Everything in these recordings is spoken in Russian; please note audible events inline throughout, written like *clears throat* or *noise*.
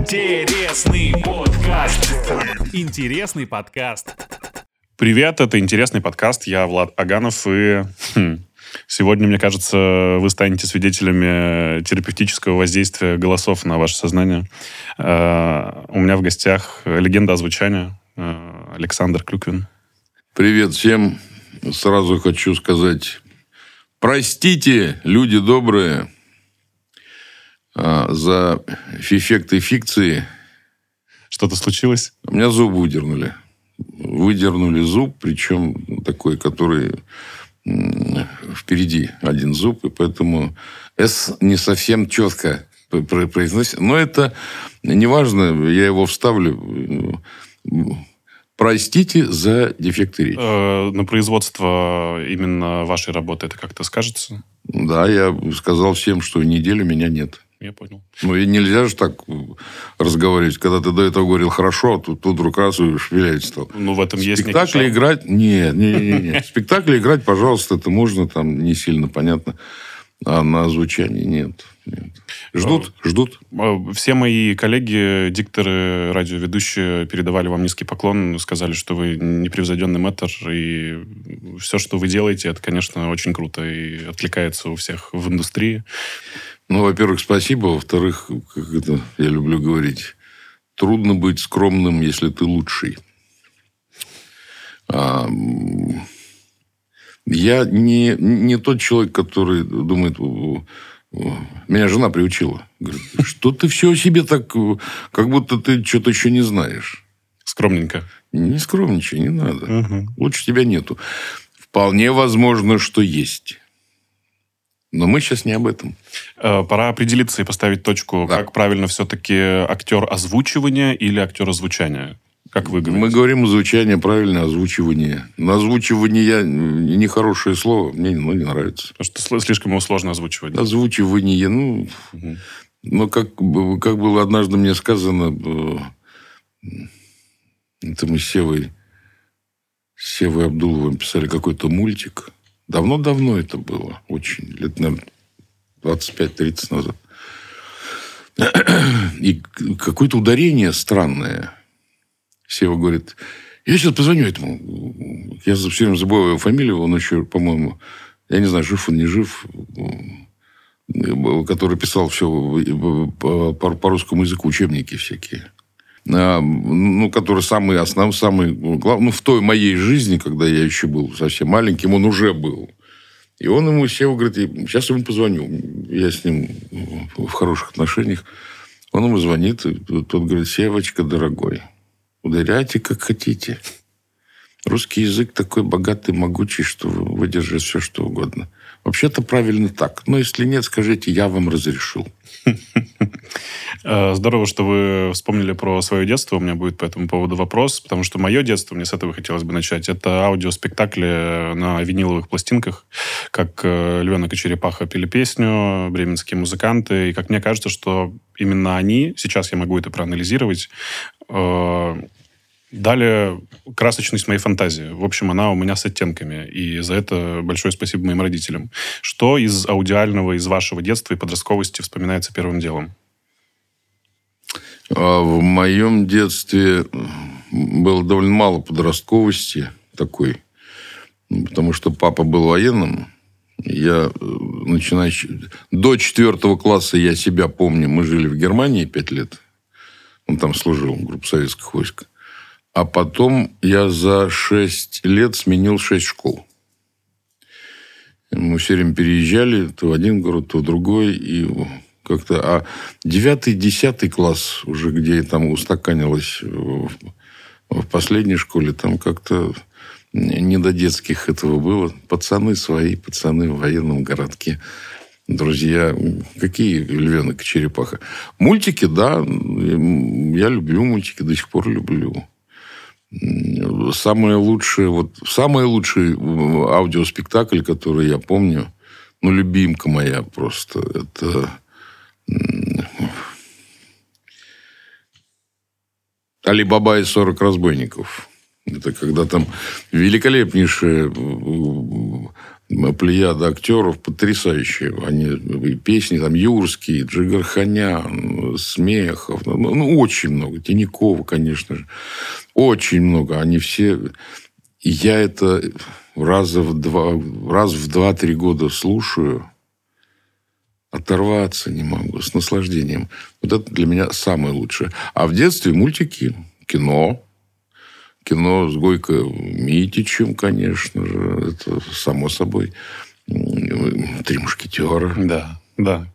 Интересный подкаст. Интересный подкаст. Привет, это интересный подкаст. Я Влад Аганов, и хм, сегодня, мне кажется, вы станете свидетелями терапевтического воздействия голосов на ваше сознание. Э, у меня в гостях легенда озвучания э, Александр Клюквин. Привет всем. Сразу хочу сказать, простите, люди добрые, за эффекты фикции. Что-то случилось? У меня зуб выдернули. Выдернули зуб, причем такой, который впереди один зуб, и поэтому «С» не совсем четко произносит. Но это не важно, я его вставлю. Простите за дефекты речи. Э, на производство именно вашей работы это как-то скажется? Да, я сказал всем, что неделю меня нет. Я понял. Ну, и нельзя же так разговаривать, когда ты до этого говорил хорошо, а тут, тут вдруг раз и шпилять стал. Ну, в этом есть Спектакли играть... Нет, нет, нет. нет. *laughs* Спектакли играть, пожалуйста, это можно, там не сильно понятно. А на озвучании нет. нет. Ждут, а, ждут. Все мои коллеги, дикторы, радиоведущие передавали вам низкий поклон, сказали, что вы непревзойденный мэтр, и все, что вы делаете, это, конечно, очень круто и откликается у всех в индустрии. Ну, во-первых, спасибо. Во-вторых, как это я люблю говорить, трудно быть скромным, если ты лучший. А, я не, не тот человек, который думает... Меня жена приучила. Говорит, что ты все о себе так... Как будто ты что-то еще не знаешь. Скромненько. Не скромничай, не надо. Угу. Лучше тебя нету. Вполне возможно, что есть. Но мы сейчас не об этом. Э, пора определиться и поставить точку, да. как правильно все-таки актер озвучивания или актер озвучания? Как вы говорите? Мы говорим озвучание, правильное озвучивание. На озвучивание нехорошее слово, мне ну, не нравится. Потому что слишком его сложно озвучивать. Озвучивание, ну... Угу. Ну, как, как было однажды мне сказано, э, это мы с Севой, с Севой Абдуловым писали какой-то мультик, Давно-давно это было. Очень. Лет, наверное, 25-30 назад. *clears throat* И какое-то ударение странное. Сева говорит, я сейчас позвоню этому. Я все время забываю его фамилию. Он еще, по-моему, я не знаю, жив он, не жив, который писал все по, по русскому языку, учебники всякие. А, ну, который самый основной, самый главный, ну, в той моей жизни, когда я еще был совсем маленьким, он уже был. И он ему сел, говорит, сейчас ему позвоню. Я с ним в хороших отношениях. Он ему звонит, и тот говорит, Севочка, дорогой, ударяйте, как хотите. Русский язык такой богатый, могучий, что выдержит все, что угодно. Вообще-то правильно так. Но если нет, скажите, я вам разрешил. Э, здорово, что вы вспомнили про свое детство. У меня будет по этому поводу вопрос, потому что мое детство, мне с этого хотелось бы начать, это аудиоспектакли на виниловых пластинках, как э, «Львенок и черепаха» пели песню, бременские музыканты. И как мне кажется, что именно они, сейчас я могу это проанализировать, э, дали красочность моей фантазии. В общем, она у меня с оттенками. И за это большое спасибо моим родителям. Что из аудиального, из вашего детства и подростковости вспоминается первым делом? А в моем детстве было довольно мало подростковости такой, потому что папа был военным. Я, э, начиная до четвертого класса, я себя помню, мы жили в Германии пять лет. Он там служил, в группе советских войск. А потом я за шесть лет сменил шесть школ. Мы все время переезжали то в один город, то в другой. И как-то... А девятый, десятый класс уже, где там устаканилось в, последней школе, там как-то не до детских этого было. Пацаны свои, пацаны в военном городке. Друзья, какие львенок и черепаха? Мультики, да, я люблю мультики, до сих пор люблю самое лучшее, вот самый лучший аудиоспектакль, который я помню, ну, любимка моя просто, это Али Баба и 40 разбойников. Это когда там великолепнейшая плеяда актеров потрясающие. Они песни там Юрский, Джигарханян, Смехов. Ну, ну, очень много. Тинякова, конечно же. Очень много. Они все... И я это раза в два, раз в два-три года слушаю, оторваться не могу, с наслаждением. Вот это для меня самое лучшее. А в детстве мультики, кино, кино с Гойко Митичем, конечно же, это само собой. Три мушкетера. Да, да.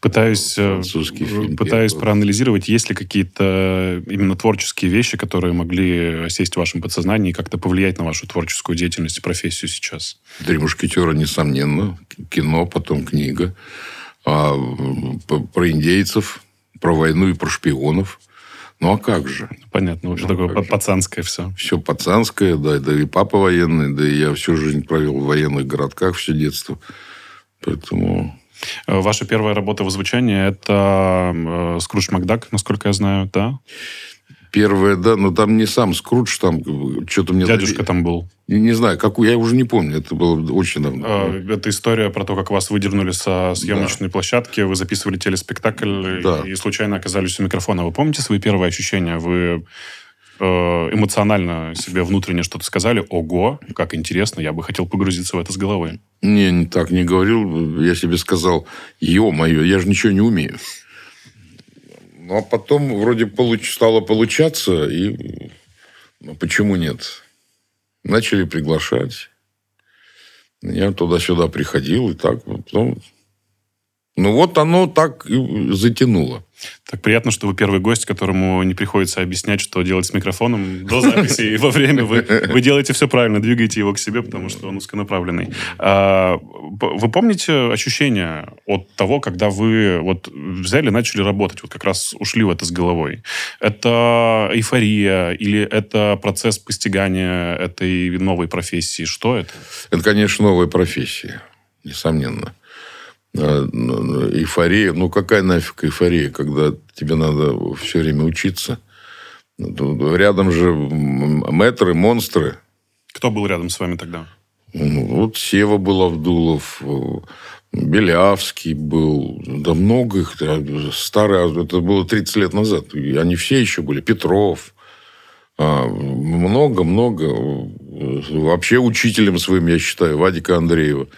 Пытаюсь, э, фильм пытаюсь проанализировать, есть ли какие-то именно творческие вещи, которые могли сесть в вашем подсознании и как-то повлиять на вашу творческую деятельность и профессию сейчас. «Три мушкетера», несомненно. Кино, потом книга. А, про индейцев, про войну и про шпионов. Ну, а как же? Понятно, вообще ну, такое пацанское же? все. Все пацанское, да, да и папа военный, да и я всю жизнь провел в военных городках, все детство. Поэтому Э, ваша первая работа в звучании – это э, Скрудж Макдак, насколько я знаю, да? Первая, да, но там не сам Скрудж, там что-то мне... Дядюшка там был. Не, не знаю, какую, я уже не помню, это было очень давно. Э, это история про то, как вас выдернули со съемочной да. площадки, вы записывали телеспектакль да. и случайно оказались у микрофона. Вы помните свои первые ощущения? Вы Э, эмоционально себе внутренне что-то сказали, ого, как интересно, я бы хотел погрузиться в это с головой. Не, не так не говорил. Я себе сказал, ё-моё, я же ничего не умею. Ну, а потом вроде получ... стало получаться, и ну, почему нет? Начали приглашать. Я туда-сюда приходил, и так. Потом ну, вот оно так и затянуло. Так приятно, что вы первый гость, которому не приходится объяснять, что делать с микрофоном до записи и во время. Вы, вы делаете все правильно, двигаете его к себе, потому что он узконаправленный. А, вы помните ощущение от того, когда вы вот взяли, начали работать, вот как раз ушли в это с головой? Это эйфория или это процесс постигания этой новой профессии? Что это? Это, конечно, новая профессия, несомненно. Э, эйфория. Ну, какая нафиг эйфория, когда тебе надо все время учиться? Рядом же метры, монстры. Кто был рядом с вами тогда? Ну, вот Сева был Авдулов, Белявский был, да много их, старые, это было 30 лет назад, и они все еще были, Петров, много-много, а, вообще учителем своим, я считаю, Вадика Андреева.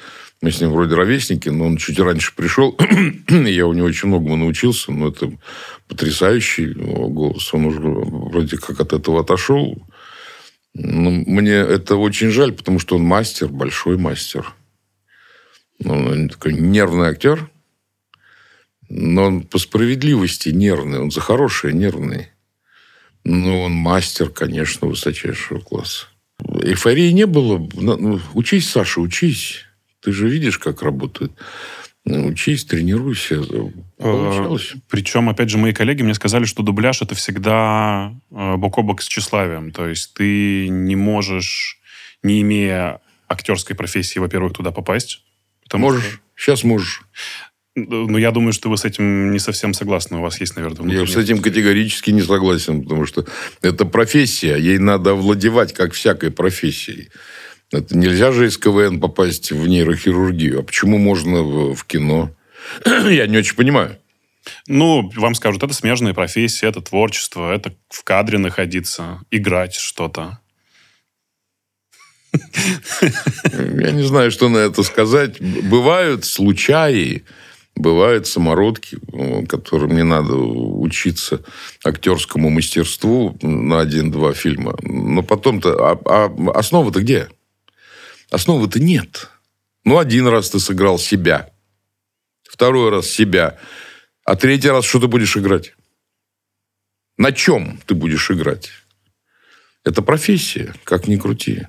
Мы с ним вроде ровесники, но он чуть раньше пришел. *clears throat* я у него очень многому научился. Но это потрясающий голос. Он уже вроде как от этого отошел. Но мне это очень жаль, потому что он мастер, большой мастер. Он такой нервный актер. Но он по справедливости нервный. Он за хорошее нервный. Но он мастер, конечно, высочайшего класса. Эйфории не было. Ну, учись, Саша, учись. Ты же видишь, как работает. Ну, учись, тренируйся. Получалось. Причем, опять же, мои коллеги мне сказали, что дубляж это всегда э, бок о бок с тщеславием. То есть ты не можешь, не имея актерской профессии, во-первых, туда попасть. Можешь. Что... Сейчас можешь. Ну, я думаю, что вы с этим не совсем согласны. У вас есть, наверное, Я с этим категорически не согласен, потому что это профессия. Ей надо овладевать, как всякой профессией. Это нельзя же из КВН попасть в нейрохирургию. А почему можно в, в кино? *clears throat* Я не очень понимаю. Ну, вам скажут, это смежная профессия, это творчество, это в кадре находиться, играть что-то. Я не знаю, что на это сказать. Бывают случаи, бывают самородки, которым не надо учиться актерскому мастерству на один-два фильма. Но потом-то... А, а основа-то где? Основы-то нет. Ну, один раз ты сыграл себя. Второй раз себя. А третий раз что ты будешь играть? На чем ты будешь играть? Это профессия, как ни крути.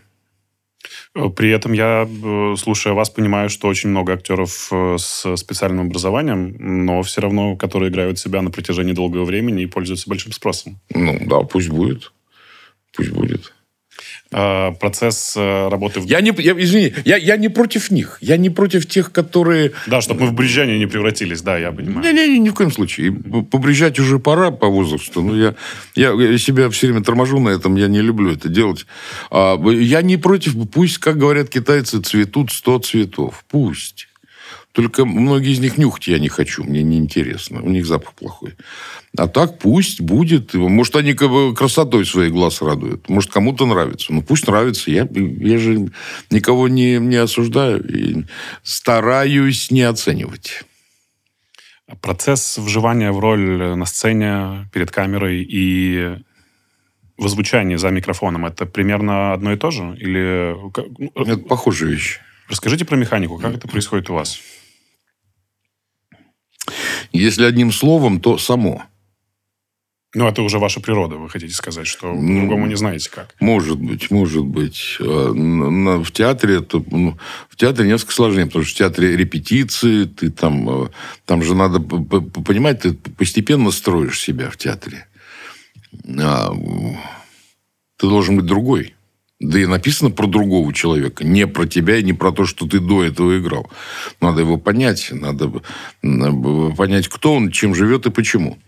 При этом я, э, слушая вас, понимаю, что очень много актеров э, с специальным образованием, но все равно, которые играют себя на протяжении долгого времени и пользуются большим спросом. Ну, да, пусть будет. Пусть будет. Э, процесс э, работы в... Я не, я, извини, я, я не против них. Я не против тех, которые... Да, чтобы мы в брюзжане не превратились, да, я понимаю. Не-не-не, ни в коем случае. Побрежать уже пора по возрасту. Но я, я, я себя все время торможу на этом, я не люблю это делать. А, я не против, пусть, как говорят китайцы, цветут сто цветов. Пусть. Только многие из них нюхать я не хочу, мне неинтересно. У них запах плохой. А так пусть будет. Может, они красотой своих глаз радуют. Может, кому-то нравится. Ну, пусть нравится. Я, я же никого не, не осуждаю. И стараюсь не оценивать. Процесс вживания в роль на сцене, перед камерой и в звучании за микрофоном, это примерно одно и то же? Или... Ну, это похожая вещь. Расскажите про механику. Как это происходит у вас? Если одним словом, то само. Ну, это уже ваша природа, вы хотите сказать, что ну, по-другому не знаете как. Может быть, может быть. А, в театре это, ну, в театре несколько сложнее, потому что в театре репетиции, ты там, а, там же надо понимать, ты постепенно строишь себя в театре. А, ты должен быть другой. Да и написано про другого человека, не про тебя и не про то, что ты до этого играл. Надо его понять, надо понять, кто он, чем живет и почему.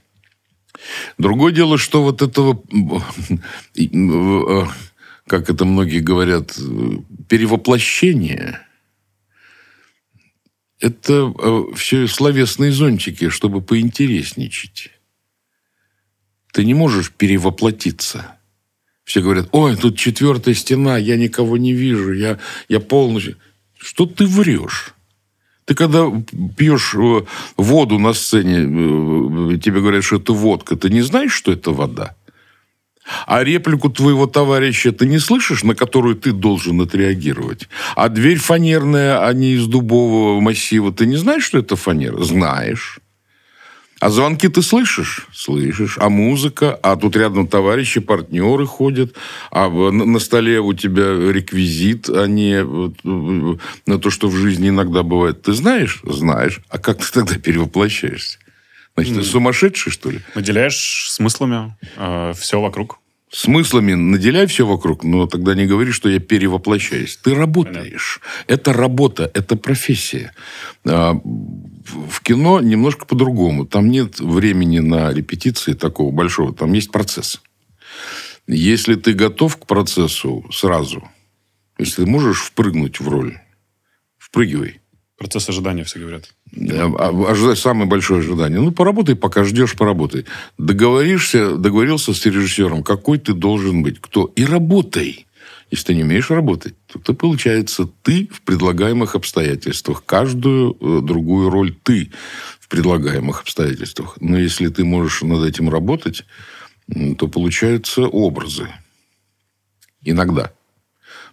Другое дело, что вот этого, *laughs* как это многие говорят, перевоплощение, это э, все словесные зонтики, чтобы поинтересничать. Ты не можешь перевоплотиться – все говорят, ой, тут четвертая стена, я никого не вижу, я, я полностью... Что ты врешь? Ты когда пьешь э, воду на сцене, э, тебе говорят, что это водка, ты не знаешь, что это вода? А реплику твоего товарища ты не слышишь, на которую ты должен отреагировать? А дверь фанерная, а не из дубового массива, ты не знаешь, что это фанера? Знаешь. А звонки ты слышишь? Слышишь. А музыка? А тут рядом товарищи, партнеры ходят. А на столе у тебя реквизит, а не э, на то, что в жизни иногда бывает. Ты знаешь? Знаешь. А как ты тогда перевоплощаешься? Значит, ты сумасшедший, что ли? Наделяешь смыслами э, все вокруг. Смыслами наделяй все вокруг, но тогда не говори, что я перевоплощаюсь. Ты работаешь. Понятно. Это работа, это профессия. В кино немножко по-другому. Там нет времени на репетиции такого большого. Там есть процесс. Если ты готов к процессу сразу, если ты можешь впрыгнуть в роль, впрыгивай. Процесс ожидания, все говорят. А, ожидай самое большое ожидание. Ну, поработай, пока ждешь, поработай. Договоришься, договорился с режиссером, какой ты должен быть, кто. И работай. Если ты не умеешь работать, то, то получается ты в предлагаемых обстоятельствах. Каждую э, другую роль ты в предлагаемых обстоятельствах. Но если ты можешь над этим работать, то получаются образы. Иногда.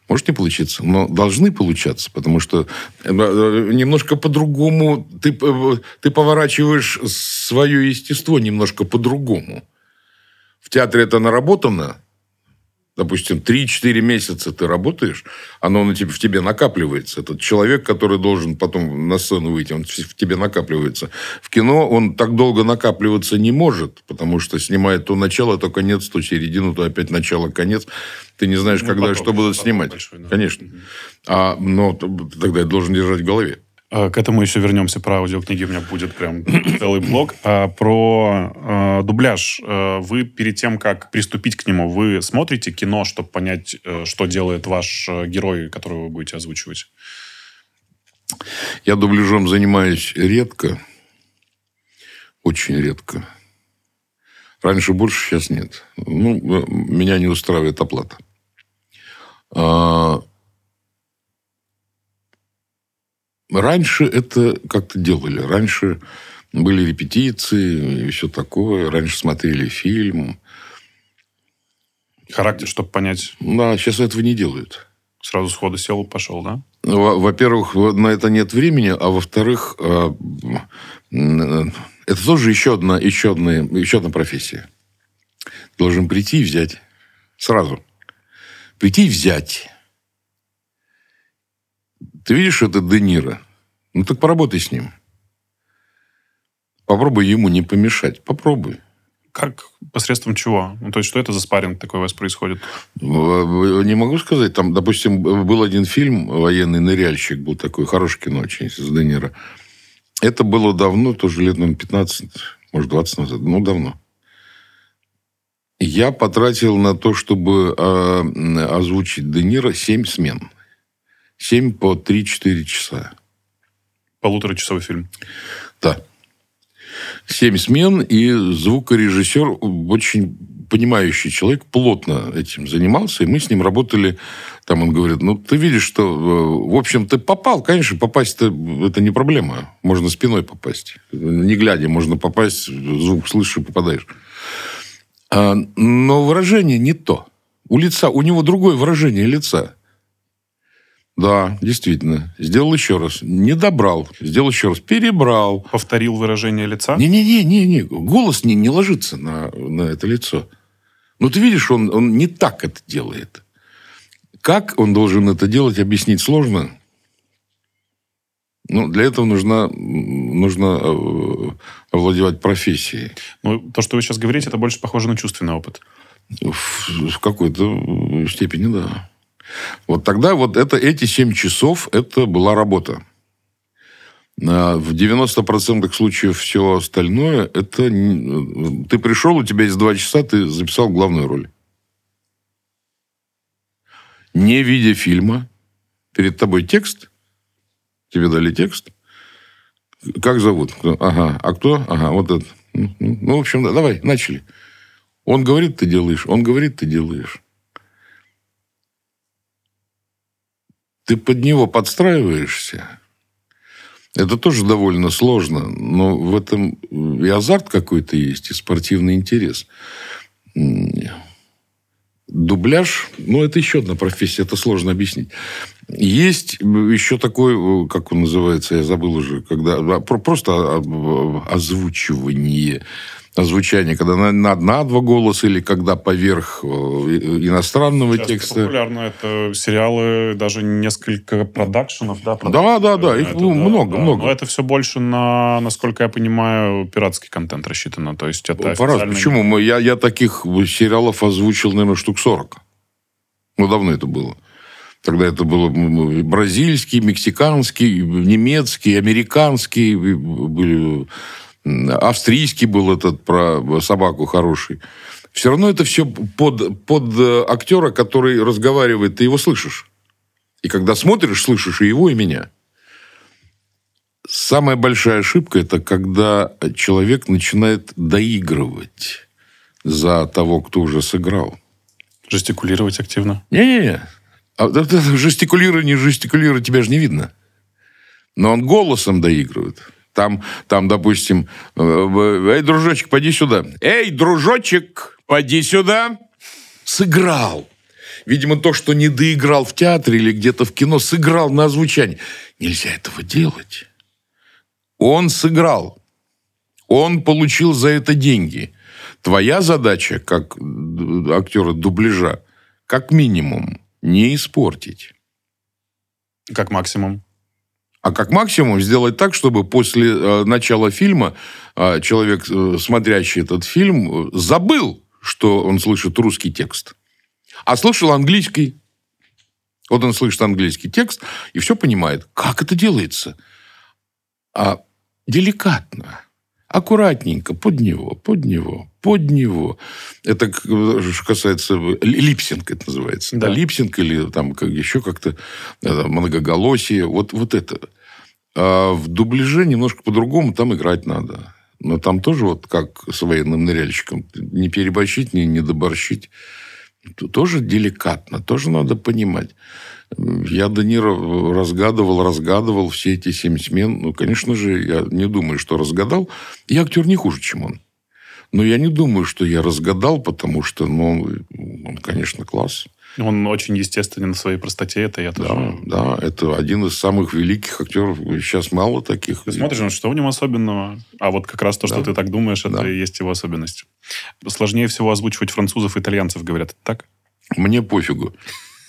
Может не получиться, но должны получаться, потому что э, э, немножко по-другому ты, ты поворачиваешь свое естество немножко по-другому. В театре это наработано, допустим, 3-4 месяца ты работаешь, оно на тебе, в тебе накапливается. Этот человек, который должен потом на сцену выйти, он в тебе накапливается. В кино он так долго накапливаться не может, потому что снимает то начало, то конец, то середину, то опять начало, конец. Ты не знаешь, ну, когда потом, что будут снимать. Большой, да. Конечно. А, но тогда я должен держать в голове. А, к этому еще вернемся. Про аудиокниги у меня будет прям *coughs* целый блог. А про э, дубляж. Вы перед тем, как приступить к нему, вы смотрите кино, чтобы понять, э, что делает ваш э, герой, которого вы будете озвучивать? Я дубляжом занимаюсь редко. Очень редко. Раньше больше, сейчас нет. Ну, меня не устраивает оплата. А, Раньше это как-то делали. Раньше были репетиции и все такое. Раньше смотрели фильм. Характер, чтобы понять. Да, сейчас этого не делают. Сразу сходу сел, пошел, да? Во-первых, на это нет времени, а во-вторых, а, это тоже еще одна, еще одна, еще одна профессия. Должен прийти и взять. Сразу. Прийти и взять. Ты видишь, это Де Ниро? Ну, так поработай с ним. Попробуй ему не помешать. Попробуй. Как? Посредством чего? Ну, то есть, что это за спарринг такой у вас происходит? Не могу сказать. Там, допустим, был один фильм «Военный ныряльщик», был такой, хороший кино очень, с Де Ниро. Это было давно, тоже лет, наверное, 15, может, 20 назад. Ну, давно. Я потратил на то, чтобы э, озвучить Де Ниро 7 смен. 7 по 3-4 часа. Полуторачасовой фильм. Да. Семь смен, и звукорежиссер очень понимающий человек, плотно этим занимался, и мы с ним работали. Там он говорит, ну, ты видишь, что, э, в общем, ты попал. Конечно, попасть-то это не проблема. Можно спиной попасть. Не глядя, можно попасть, звук слышишь и попадаешь. А, но выражение не то. У лица, у него другое выражение лица. Да, действительно. Сделал еще раз. Не добрал. Сделал еще раз. Перебрал. Повторил выражение лица? Не-не-не, не, голос не, не ложится на, на это лицо. Ну, ты видишь, он, он не так это делает. Как он должен это делать, объяснить сложно. Ну, для этого нужно, нужно э, овладевать профессией. Ну, то, что вы сейчас говорите, это больше похоже на чувственный опыт. В, в какой-то степени, да. Вот тогда вот это, эти 7 часов, это была работа. А в 90% случаев все остальное, это... Ты пришел, у тебя есть 2 часа, ты записал главную роль. Не видя фильма, перед тобой текст, тебе дали текст, как зовут? Ага. А кто? Ага, вот этот. Ну, ну в общем, да, давай, начали. Он говорит, ты делаешь. Он говорит, ты делаешь. Ты под него подстраиваешься. Это тоже довольно сложно, но в этом и азарт какой-то есть, и спортивный интерес. Дубляж, ну, это еще одна профессия, это сложно объяснить. Есть еще такой, как он называется, я забыл уже, когда а, просто озвучивание звучание, когда на, на, на два голоса или когда поверх э, иностранного Сейчас текста. популярно. Это сериалы, даже несколько продакшенов, да? Да, да, да. Их это, ну, да, много, да. много. Но это все больше на, насколько я понимаю, пиратский контент рассчитано. То есть это официальный... Почему? Мы, я, я таких сериалов озвучил, наверное, штук 40. Ну, давно это было. Тогда это было бразильский, мексиканский, немецкий, американский. Были австрийский был этот про собаку хороший. Все равно это все под, под э, актера, который разговаривает, ты его слышишь. И когда смотришь, слышишь и его, и меня. Самая большая ошибка – это когда человек начинает доигрывать за того, кто уже сыграл. Жестикулировать активно? Не-не-не. А, жестикулирование, жестикулировать тебя же не видно. Но он голосом доигрывает. Там, там, допустим, э, эй, дружочек, поди сюда. Эй, дружочек, поди сюда. Сыграл. Видимо, то, что не доиграл в театре или где-то в кино, сыграл на озвучание. Нельзя этого делать. Он сыграл. Он получил за это деньги. Твоя задача, как актера дубляжа, как минимум, не испортить. Как максимум? А как максимум сделать так, чтобы после э, начала фильма э, человек, э, смотрящий этот фильм, забыл, что он слышит русский текст, а слышал английский. Вот он слышит английский текст и все понимает. Как это делается? А деликатно, аккуратненько, под него, под него, под него. Это что касается липсинг, это называется. Да. Да, липсинг или там как, еще как-то э, многоголосие. Вот, вот это. А в дубляже немножко по-другому там играть надо. Но там тоже вот как с военным ныряльщиком. Не переборщить, не, не доборщить. Тоже деликатно, тоже надо понимать. Я Данира разгадывал, разгадывал все эти семь смен. Ну, конечно же, я не думаю, что разгадал. Я актер не хуже, чем он. Но я не думаю, что я разгадал, потому что, ну, он, конечно, класс. Он очень естественен в своей простоте, это я тоже... Да, да, это один из самых великих актеров. Сейчас мало таких. Ты смотришь, ну, что в нем особенного? А вот как раз то, что да. ты так думаешь, это да. и есть его особенность. Сложнее всего озвучивать французов и итальянцев, говорят. Так? Мне пофигу.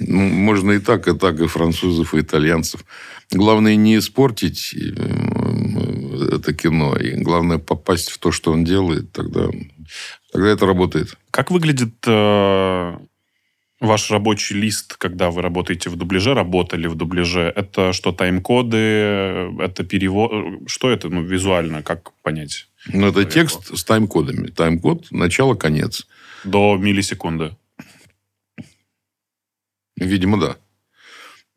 Ну, можно и так, и так, и французов, и итальянцев. Главное не испортить это кино, и главное попасть в то, что он делает, тогда, тогда это работает. Как выглядит э, ваш рабочий лист, когда вы работаете в дубляже, работали в дубляже? Это что, тайм-коды? Это перевод? Что это ну, визуально? Как понять? Ну, это текст с тайм-кодами. Тайм-код – начало-конец. До миллисекунды? Видимо, да.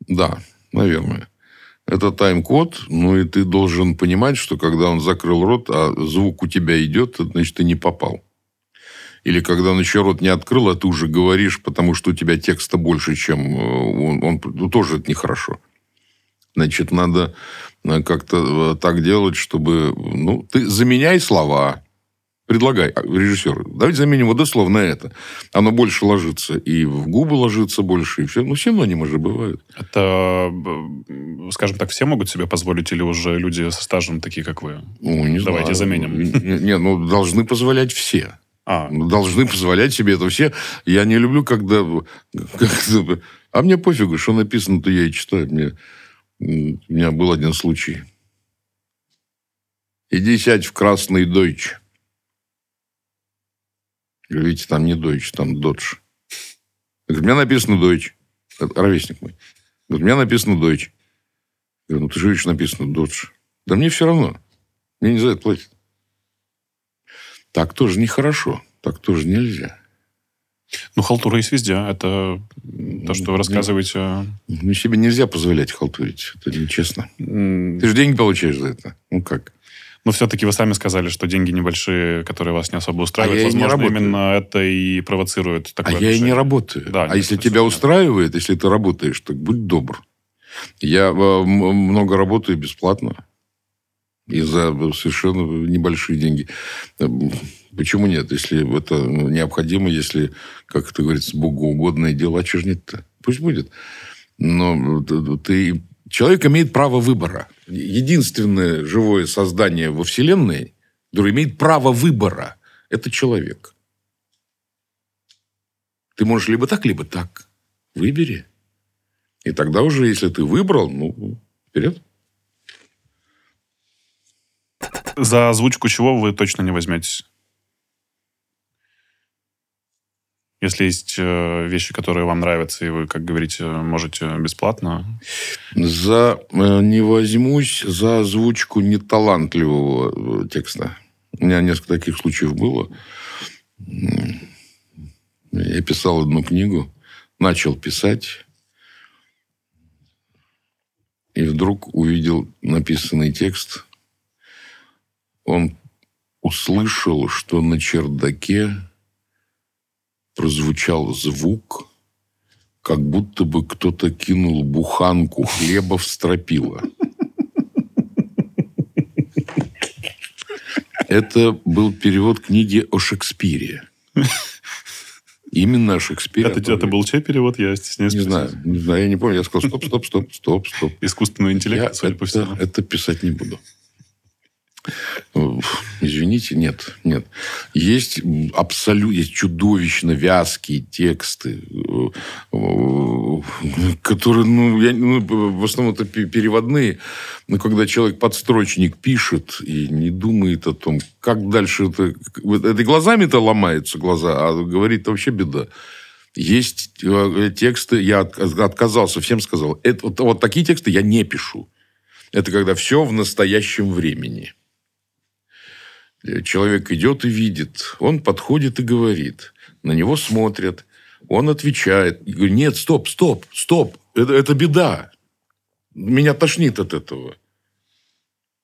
Да, наверное. Это тайм-код, ну и ты должен понимать, что когда он закрыл рот, а звук у тебя идет, значит, ты не попал. Или когда он еще рот не открыл, а ты уже говоришь, потому что у тебя текста больше, чем э, он, он ну, тоже это нехорошо. Значит, надо э, как-то э, так делать, чтобы... Ну, ты заменяй слова, Предлагай, а, режиссер, давайте заменим вот это слово на это. Оно больше ложится, и в губы ложится больше, и все. Ну, синонимы же бывают. Это, скажем так, все могут себе позволить, или уже люди со стажем такие, как вы? Ну, не Давайте знаю. заменим. Не, ну, должны позволять все. А, Ну, Должны позволять себе это все. Я не люблю, когда... а мне пофигу, что написано, то я и читаю. Мне, у меня был один случай. Иди сядь в красный дойч. Видите, там не дойч, там додж. Я говорю, у меня написано дойч. Ровесник мой. Говорит, у меня написано дойч. Я говорю, ну ты же видишь, написано додж. Да мне все равно. Мне не за это платят. Так тоже нехорошо. Так тоже нельзя. ну, халтура есть везде. Это то, что вы рассказываете. Ну, себе нельзя позволять халтурить. Это нечестно. Ты же деньги получаешь за это. Ну, как? Но все-таки вы сами сказали, что деньги небольшие, которые вас не особо устраивают. А я не Возможно, работаю. именно это и провоцирует А такое я и не работаю. Да, а нет, если тебя устраивает, если ты работаешь, так будь добр. Я э, много работаю бесплатно. И за совершенно небольшие деньги. Э, Почему нет? Если это ну, необходимо, если, как это говорится, богоугодное дело, а чего нет-то? Пусть будет. Но т- ты... Человек имеет право выбора. Единственное живое создание во Вселенной, которое имеет право выбора, это человек. Ты можешь либо так, либо так. Выбери. И тогда уже, если ты выбрал, ну, вперед. За озвучку чего вы точно не возьметесь? Если есть э, вещи, которые вам нравятся, и вы, как говорите, можете бесплатно. За э, не возьмусь за озвучку неталантливого э, текста. У меня несколько таких случаев было. Я писал одну книгу, начал писать, и вдруг увидел написанный текст. Он услышал, что на чердаке прозвучал звук, как будто бы кто-то кинул буханку хлеба в стропила. Это был перевод книги о Шекспире. Именно о Шекспире. Это, это был чей перевод? Я стесняюсь. Не знаю, не знаю, я не помню. Я сказал, стоп, стоп, стоп, стоп, стоп. Искусственный интеллект, Я судя по всему. это, это писать не буду. Уф, Извините, нет, нет. Есть абсолютно, чудовищно вязкие тексты, э, э, которые, ну, я, ну, в основном это пе- переводные, но когда человек подстрочник пишет и не думает о том, как дальше это... Это глазами-то ломаются глаза, а говорит вообще беда. Есть э, тексты, я от- отказался, всем сказал, это, вот, вот такие тексты я не пишу. Это когда все в настоящем времени. Человек идет и видит. Он подходит и говорит. На него смотрят. Он отвечает. И говорит, нет, стоп, стоп, стоп. Это, это беда. Меня тошнит от этого.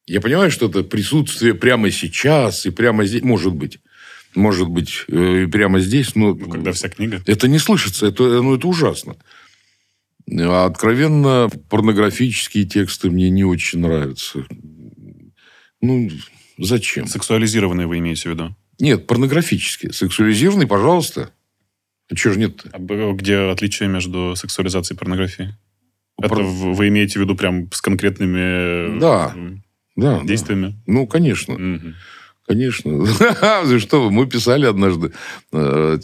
Я понимаю, что это присутствие прямо сейчас и прямо здесь. Может быть. Может быть, э, и прямо здесь. Но Ну, когда вся книга. это не слышится, это, ну, это ужасно. А откровенно порнографические тексты мне не очень нравятся. Ну, зачем? Сексуализированные вы имеете в виду? Нет, порнографические. Сексуализированный, пожалуйста. А чего же нет-то? А б- где отличие между сексуализацией и порнографией? Это Пор- в- вы имеете в виду прям с конкретными Да. м, Да, действиями? Ну, конечно. Мгм. Конечно. *laughs* Что вы? Мы писали однажды э,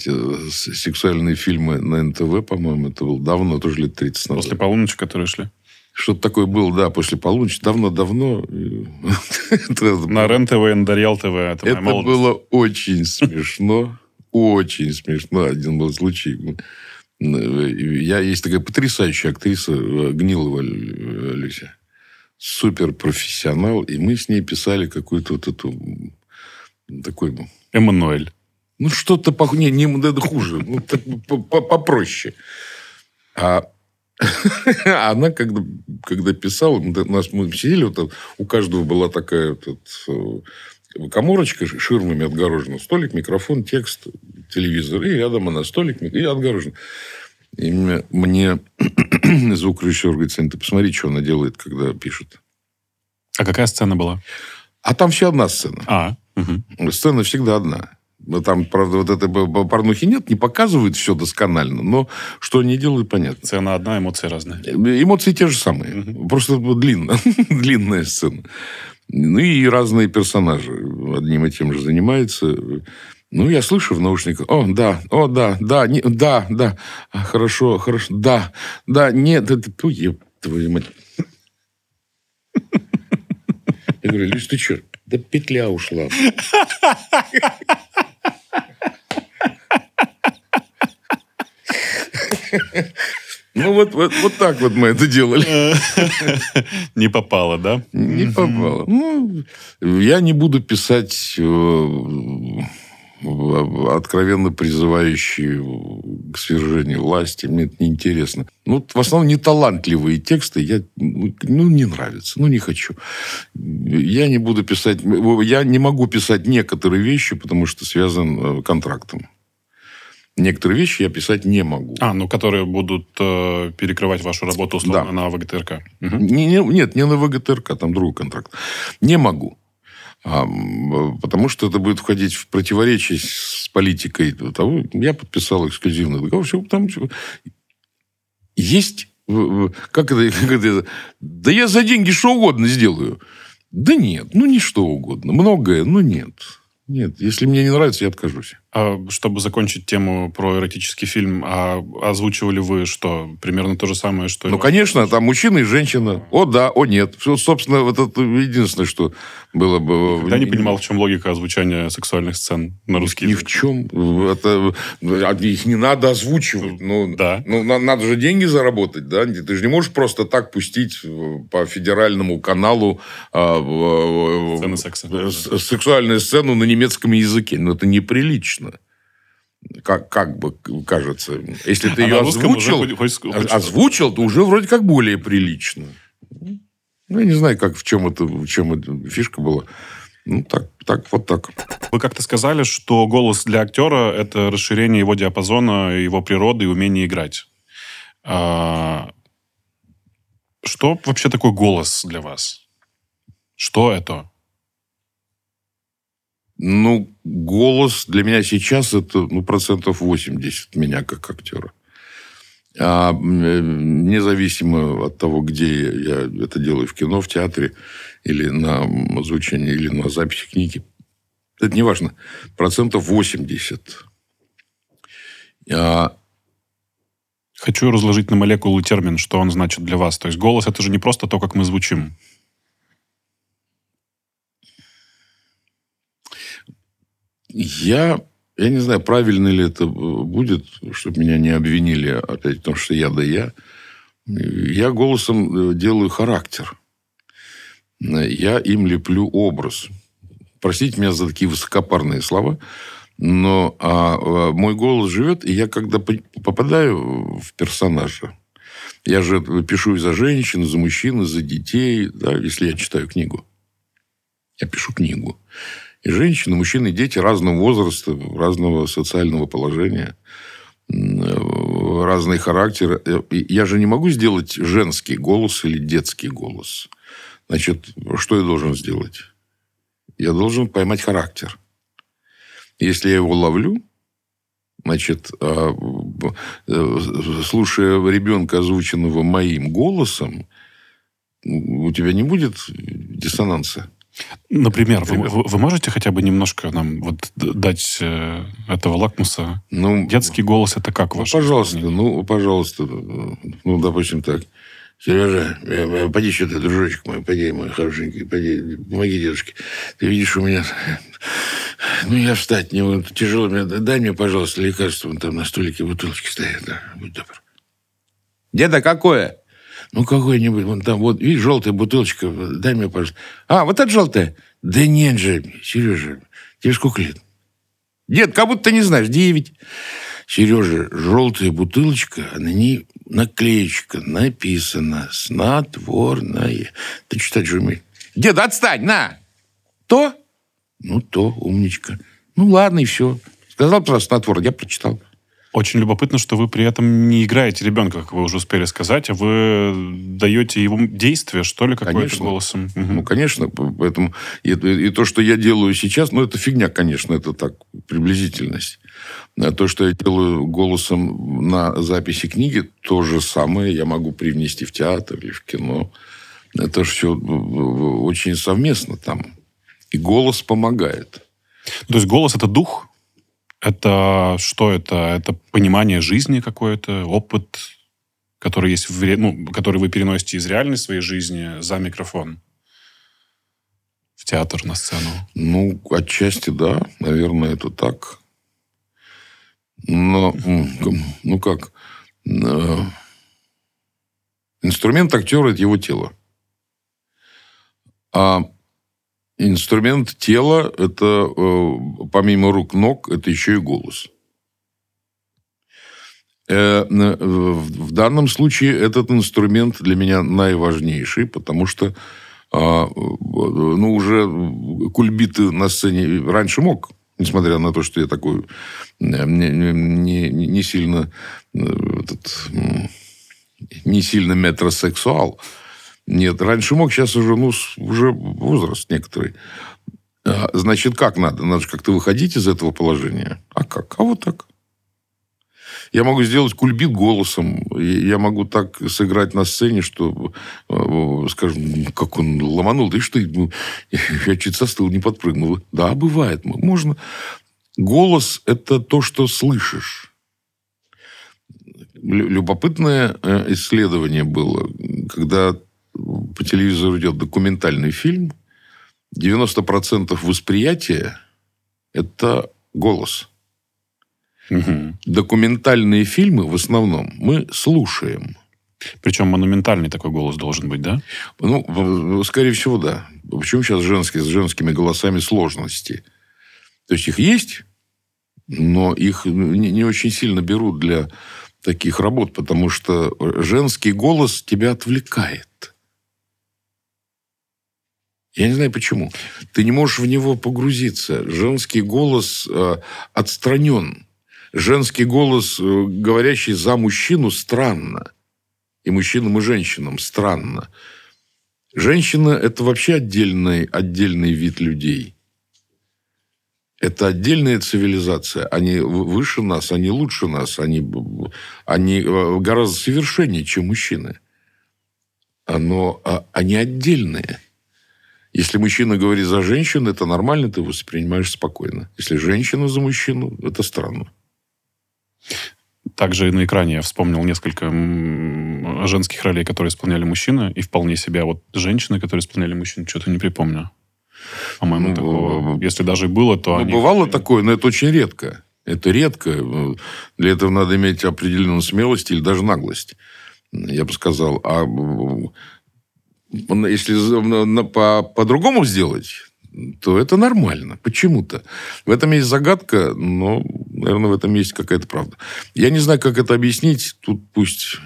сексуальные фильмы на НТВ, по-моему. Это было давно, тоже лет 30 назад. После полуночи, которые шли. Что-то такое было, да, после полуночи. Давно-давно. *laughs* На РЕН-ТВ, на ТВ. Это, было очень смешно. очень смешно. Один был случай. Я, есть такая потрясающая актриса Гнилова Люся. Супер профессионал. И мы с ней писали какую-то вот эту... Такой... Эммануэль. Ну, что-то пох... не, не, это хуже. Ну, попроще. А *laughs* она, когда, когда писала, нас мы сидели, вот, у каждого была такая вот, вот, коморочка ширмами отгорожена. Столик, микрофон, текст, телевизор. И рядом она столик, и отгорожен. И мне *clears throat* звукорежиссер говорит, Сань, ты посмотри, что она делает, когда пишет. А какая сцена была? А там все одна сцена. А, угу. Сцена всегда одна. Ну, там, правда, вот этой порнухи нет, не показывают все досконально, но что они делают, понятно. Сцена одна, эмоции разные. Эмоции те же самые. Угу. Просто длинно, *laughs* длинная сцена. Ну, и разные персонажи одним и тем же занимаются. Ну, я слышу в наушниках, о, да, о, да, да, не, да, да, а, хорошо, хорошо, да, да, нет, это, ой, твою мать. *laughs* Я говорю, Люсь, ты что? Да петля ушла. *laughs* *laughs* Ну, вот, вот, вот так вот мы это делали. *laughs* Не попало, да? Не попало. Ну, я не буду писать э, откровенно призывающие к свержению власти. Мне это неинтересно. Ну, в основном неталантливые тексты я, ну, не нравятся. Ну, не хочу. Я не буду писать... Я не могу писать некоторые вещи, потому что связан э, контрактом. Некоторые вещи я писать не могу. А, ну, которые будут э, перекрывать вашу работу, условно, да. на ВГТРК. Угу. Не, не, нет, не на ВГТРК, там другой контракт. Не могу. А, потому что это будет входить в противоречие с политикой того. Я подписал эксклюзивный договор. Все, там есть... Как это, *laughs* как это? Да я за деньги что угодно сделаю. Да нет, ну не что угодно. Многое, но нет. Нет, если мне не нравится, я откажусь. А, чтобы закончить тему про эротический фильм, а озвучивали вы что? Примерно то же самое, что... Ну, конечно, там мужчина и женщина. О, да, о, нет. Все, собственно, вот это единственное, что было бы... Я не понимал, в чем логика озвучания сексуальных сцен на русский Ни язык. в чем. Это, а их не надо озвучивать. Ну, да. ну, надо же деньги заработать, да? Ты же не можешь просто так пустить по федеральному каналу а, Сцены секса. сексуальную сцену на немецком языке. Ну, это неприлично как, как бы кажется. Если ты а ее озвучил, хоть озвучил, то уже вроде как более прилично. Ну, я не знаю, как, в чем это, в чем эта фишка была. Ну, так, так, вот так. Вы как-то сказали, что голос для актера – это расширение его диапазона, его природы и умение играть. А... Что вообще такое голос для вас? Что это? Ну, голос для меня сейчас это ну, процентов 80 меня как актера. А независимо от того, где я это делаю, в кино, в театре, или на озвучении, или на записи книги, это не важно. Процентов 80. А... Хочу разложить на молекулы термин, что он значит для вас. То есть голос – это же не просто то, как мы звучим. Я, я не знаю, правильно ли это будет, чтобы меня не обвинили опять в том, что я да я. Я голосом э, делаю характер. Я им леплю образ. Простите меня за такие высокопарные слова, но а, а, мой голос живет, и я когда попадаю в персонажа, я же пишу и за женщин, и за мужчин, и за детей, да, если я читаю книгу. Я пишу книгу. И женщины, мужчины, дети разного возраста, разного социального положения, разный характер. Я же не могу сделать женский голос или детский голос. Значит, что я должен сделать? Я должен поймать характер. Если я его ловлю, значит, а, э, слушая ребенка, озвученного моим голосом, у тебя не будет диссонанса. Например, Например. Вы, вы можете хотя бы немножко нам вот дать э, этого лакмуса? Ну, Детский голос это как ну, ваш? Пожалуйста, ну, пожалуйста. Ну, допустим, так. Сережа, э, поди сюда, дружочек мой, поди, мой хорошенький, поди, помоги дедушке. Ты видишь, у меня Ну, я встать не могу. Тяжело мне. Дай мне, пожалуйста, лекарство. Вон там на столике бутылочки стоят. Да, будь добр. Деда, какое? Ну, какое-нибудь. Вон там, вот, видишь, желтая бутылочка. Дай мне, пожалуйста. А, вот это желтая? Да нет же, Сережа. Тебе сколько лет? Дед, как будто ты не знаешь. Девять. Сережа, желтая бутылочка, а на ней наклеечка написано «Снотворное». Ты читать же умеешь. Дед, отстань, на! То? Ну, то, умничка. Ну, ладно, и все. Сказал про снотворное, я прочитал. Очень любопытно, что вы при этом не играете ребенка, как вы уже успели сказать, а вы даете его действие, что ли, какое-то голосом. Ну, конечно, поэтому и, и то, что я делаю сейчас, ну, это фигня, конечно, это так, приблизительность. А то, что я делаю голосом на записи книги, то же самое я могу привнести в театр или в кино. Это все очень совместно там. И голос помогает. То есть голос это дух? Это что это? Это понимание жизни какое-то, опыт, который есть в ну, который вы переносите из реальной своей жизни за микрофон в театр, на сцену. Ну, отчасти да, наверное, это так. Но, м, ком- ну как, э, инструмент актера – это его тело. А инструмент тела – это, э, помимо рук, ног, это еще и голос. Э, В данном случае этот инструмент для меня наиважнейший, потому что а, ну, уже кульбиты на сцене раньше мог, несмотря на то, что я такой не, не- не- сильно э, этот, не сильно метросексуал. Нет, раньше мог, сейчас уже, ну, уже возраст некоторый. А, Значит, как надо? Надо же как-то выходить из этого положения. А как? А вот так. Я могу сделать кульбит голосом. Я могу так сыграть на сцене, что, э, скажем, как он ломанул. И что, ну, *laughs* я чуть застыл, не подпрыгнул. Да, бывает. Можно. Голос – это то, что слышишь. Лю- Любопытное э, исследование было, когда по телевизору идет документальный фильм, 90% восприятия – это голос. Мгм. Документальные фильмы в основном мы слушаем. Причем монументальный такой голос должен быть, да? Ну, скорее всего, да. Почему сейчас женские, с женскими голосами сложности? То есть их есть, но их не, не очень сильно берут для таких работ, потому что женский голос тебя отвлекает. Я не знаю почему. Ты не можешь в него погрузиться. Женский голос э, отстранен. Женский голос, э, говорящий за мужчину, странно. И мужчинам, и женщинам странно. Женщина – это вообще отдельный, отдельный вид людей. Это отдельная цивилизация. Они выше нас, они лучше нас, они, они э, гораздо совершеннее, чем мужчины. Но а, они отдельные. Если мужчина говорит за женщину, это нормально, ты воспринимаешь спокойно. Если женщина за мужчину, это странно. Также на экране я вспомнил несколько женских ролей, которые исполняли мужчины, и вполне себя вот женщины, которые исполняли мужчин, что-то не припомню. По-моему, Ну, такого, если даже и было, то Ну, они- бывало такое, но это очень редко. Это редко. Для этого надо иметь определенную смелость или даже наглость. Я бы сказал. А м, если на- на- по- по-другому сделать, то это нормально. Почему-то. В этом есть загадка, но, наверное, в этом есть какая-то правда. Я не знаю, как это объяснить. Тут пусть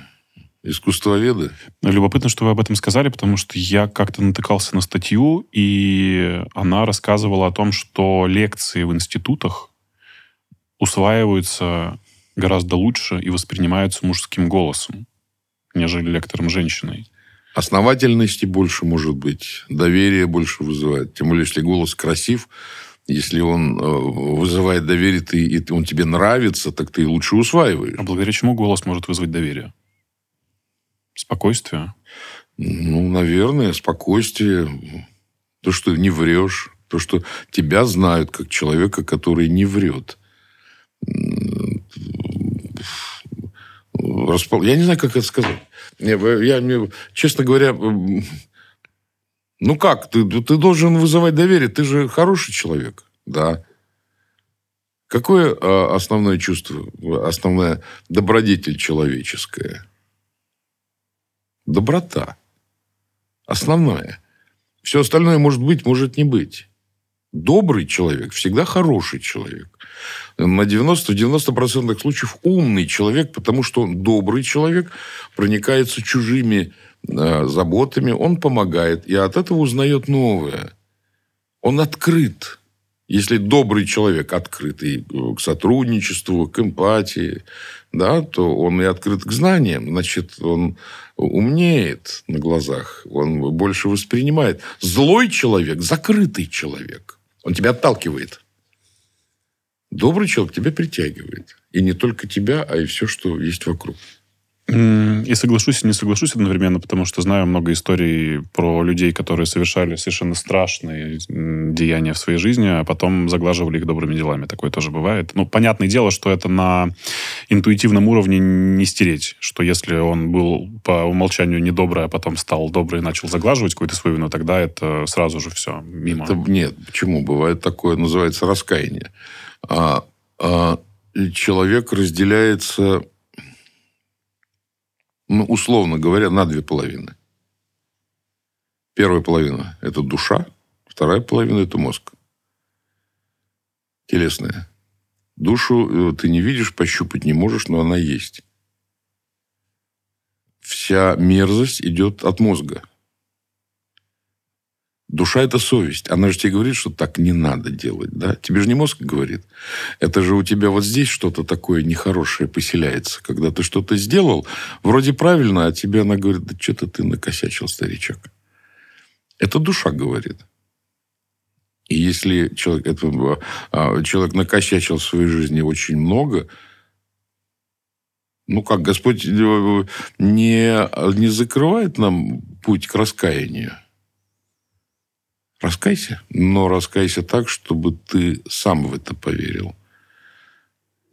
искусствоведы. Любопытно, что вы об этом сказали, потому что я как-то натыкался на статью, и она рассказывала о том, что лекции в институтах усваиваются гораздо лучше и воспринимаются мужским голосом, нежели лектором женщиной. Основательности больше может быть, доверие больше вызывает. Тем более, если голос красив, если он э, вызывает доверие, ты, и он тебе нравится, так ты лучше усваиваешь. А благодаря чему голос может вызвать доверие? Спокойствие? Ну, наверное, спокойствие. То, что не врешь. То, что тебя знают как человека, который не врет. Я не знаю, как это сказать. Не, Я, честно говоря, м, ну как, ты, ты должен вызывать доверие. Ты же хороший человек. Да. Какое а, основное чувство, основная добродетель человеческая? Доброта. Основное. Все остальное может быть, может не быть. Добрый человек всегда хороший человек. На 90-90% случаев умный человек, потому что он добрый человек, проникается чужими э, заботами, он помогает, и от этого узнает новое. Он открыт. Если добрый человек открытый к сотрудничеству, к эмпатии, да, то он и открыт к знаниям. Значит, он умнеет на глазах, он больше воспринимает. Злой человек, закрытый человек, он тебя отталкивает. Добрый человек тебя притягивает. И не только тебя, а и все, что есть вокруг. И соглашусь, и не соглашусь одновременно, потому что знаю много историй про людей, которые совершали совершенно страшные деяния в своей жизни, а потом заглаживали их добрыми делами. Такое тоже бывает. Ну, понятное дело, что это на интуитивном уровне не стереть, что если он был по умолчанию недобрый, а потом стал добрый и начал заглаживать какую-то свою вину, тогда это сразу же все мимо. Это, нет, почему? Бывает такое, называется раскаяние. А, а, человек разделяется ну, условно говоря, на две половины. Первая половина – это душа, вторая половина – это мозг. Телесная. Душу э, ты не видишь, пощупать не можешь, но она есть. Вся мерзость идет от мозга. Душа – это совесть. Она же тебе говорит, что так не надо делать. Да? Тебе же не мозг говорит. Это же у тебя вот здесь что-то такое нехорошее поселяется. Когда ты что-то сделал, вроде правильно, а тебе она говорит, да что-то ты накосячил, старичок. Это душа говорит. И если человек, это, а, человек накосячил в своей жизни очень много, ну как, Господь э, не, не закрывает нам путь к раскаянию. Раскайся, но раскайся так, чтобы ты сам в это поверил.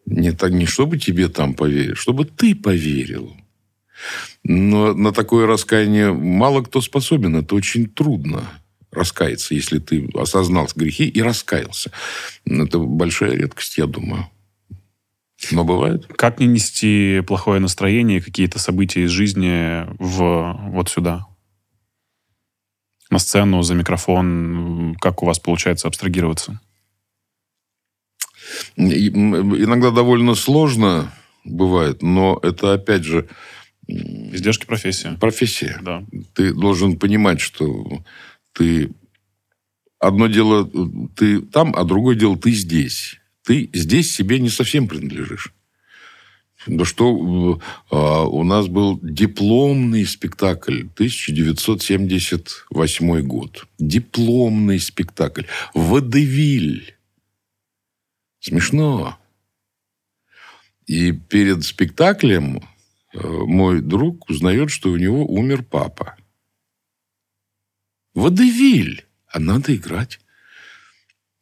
Не, так, не чтобы тебе там поверили, чтобы ты поверил. Но на такое раскаяние мало кто способен. Это очень трудно раскаяться, если ты осознал грехи и раскаялся. Это большая редкость, я думаю. Но бывает. Как не нести плохое настроение, какие-то события из жизни в вот сюда? На сцену, за микрофон? Как у вас получается абстрагироваться? Иногда довольно сложно бывает, но это опять же... Издержки профессии. Профессия. Да. Ты должен понимать, что ты... Одно дело ты там, а другое дело ты здесь. Ты здесь себе не совсем принадлежишь. Да что а, у нас был дипломный спектакль 1978 год. Дипломный спектакль. Водевиль. Смешно. И перед спектаклем а, мой друг узнает, что у него умер папа. Водевиль. А надо играть.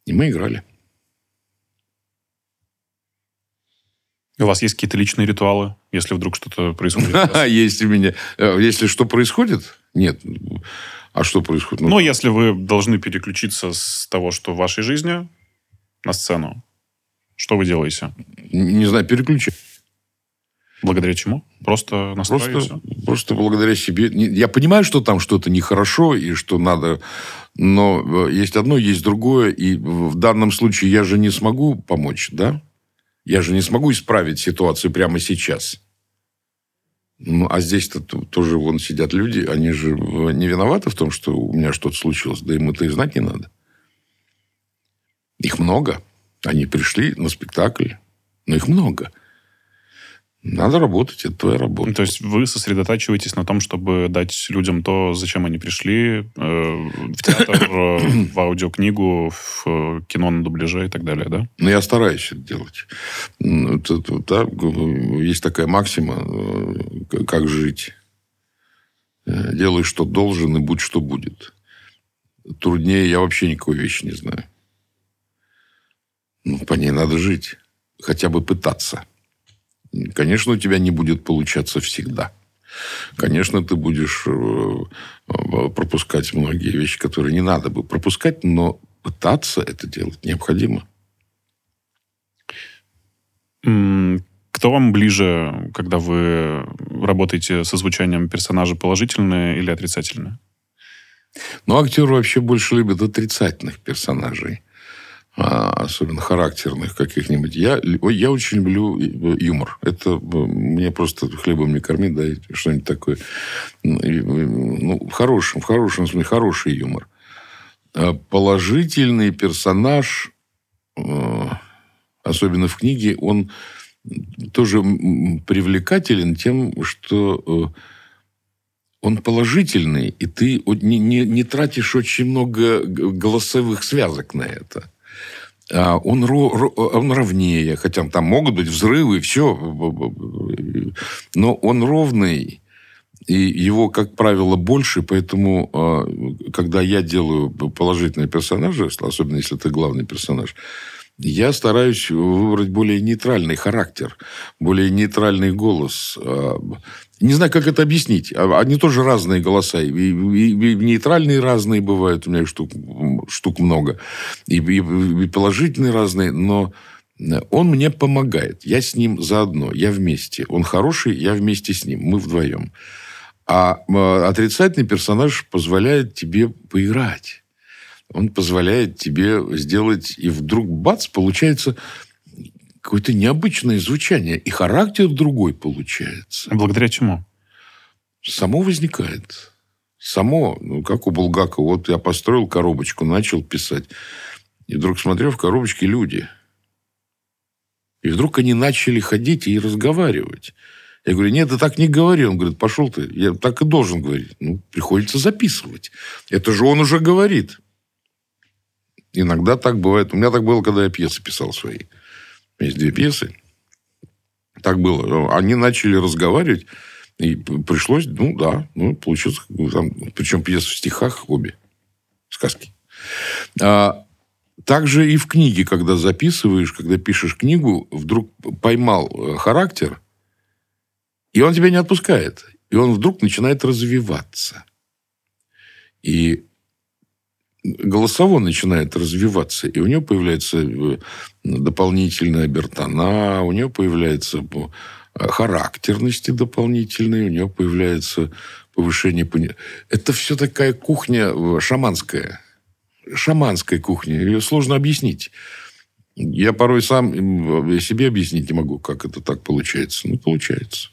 И мы играли. У вас есть какие-то личные ритуалы, если вдруг что-то происходит? *laughs* Есть у меня. Э, если что происходит? Нет. А что происходит? Ну, если вы должны переключиться с того, что в вашей жизни, на сцену, что вы делаете? Не знаю, переключить. Благодаря чему? Просто настраиваете? Просто, просто благодаря себе. Я понимаю, что там что-то нехорошо и что надо... Но э, есть одно, есть другое. И в данном случае я же не смогу помочь, да? Я же не смогу исправить ситуацию прямо сейчас. Ну, а здесь-то тоже вон сидят люди, они же не виноваты в том, что у меня что-то случилось. Да им это и знать не надо. Их много. Они пришли на спектакль, но их много. Надо работать, это твоя работа. То есть вы сосредотачиваетесь на том, чтобы дать людям то, зачем они пришли, э, в театр, э, *clears throat* в аудиокнигу, в э, кино на дубляже и так далее, да? Ну, я стараюсь это делать. Это, да, есть такая максима, э, как жить. Делай, что должен, и будь, что будет. Труднее я вообще никакой вещи не знаю. Ну, по ней надо жить. Хотя бы пытаться. Конечно, у тебя не будет получаться всегда. Конечно, ты будешь э, э, пропускать многие вещи, которые не надо бы пропускать, но пытаться это делать необходимо. Кто вам ближе, когда вы работаете со звучанием персонажа, положительное или отрицательное? Ну, актеры вообще больше любят отрицательных персонажей. А, особенно характерных каких-нибудь. Я, я очень люблю юмор. Это э, мне просто хлебом не корми, да, что-нибудь такое. Ну, в хорошем, в хорошем смысле, хороший юмор. А положительный персонаж, э, особенно в книге, он тоже привлекателен тем, что э, он положительный, и ты не, не, не тратишь очень много голосовых связок на это. А он, он ровнее, хотя там могут быть взрывы, все, но он ровный, и его, как правило, больше, поэтому, а, когда я делаю положительные персонажи, особенно если это главный персонаж, я стараюсь выбрать более нейтральный характер, более нейтральный голос. Не знаю, как это объяснить. А, они тоже разные голоса. И, и, и нейтральные разные бывают. У меня их штук, штук много. И, и, и положительные разные. Но он мне помогает. Я с ним заодно. Я вместе. Он хороший, я вместе с ним. Мы вдвоем. А отрицательный персонаж позволяет тебе поиграть он позволяет тебе сделать, и вдруг, бац, получается какое-то необычное звучание, и характер другой получается. Благодаря чему? Само возникает. Само, ну, как у Булгакова. Вот я построил коробочку, начал писать. И вдруг смотрю, в коробочке люди. И вдруг они начали ходить и разговаривать. Я говорю, нет, ты так не говори. Он говорит, пошел ты. Я так и должен говорить. Ну, приходится записывать. Это же он уже говорит. Иногда так бывает. У меня так было, когда я пьесы писал свои. Есть две пьесы. Так было. Они начали разговаривать, и пришлось, ну да, ну, получилось, там, причем пьесы в стихах обе, сказки. А, также и в книге, когда записываешь, когда пишешь книгу, вдруг поймал э, характер, и он тебя не отпускает. И он вдруг начинает развиваться. И голосово начинает развиваться, и у нее появляется э, дополнительная бертона, у нее появляется э, характерности дополнительные, у нее появляется повышение... Это все такая кухня э, шаманская. Шаманская кухня. Ее сложно объяснить. Я порой сам себе объяснить не могу, как это так получается. Ну, получается.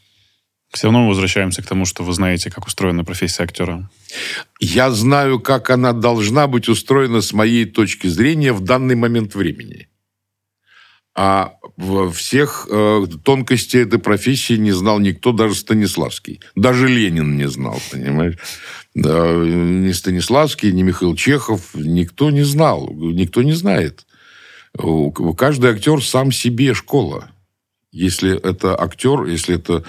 Все равно возвращаемся к тому, что вы знаете, как устроена профессия актера. Я знаю, как она должна быть устроена с моей точки зрения в данный момент времени. А всех э, тонкостей этой профессии не знал никто, даже Станиславский. Даже Ленин не знал, понимаешь? Да, ни Станиславский, ни Михаил Чехов, никто не знал, никто не знает. Каждый актер сам себе школа если это актер, если это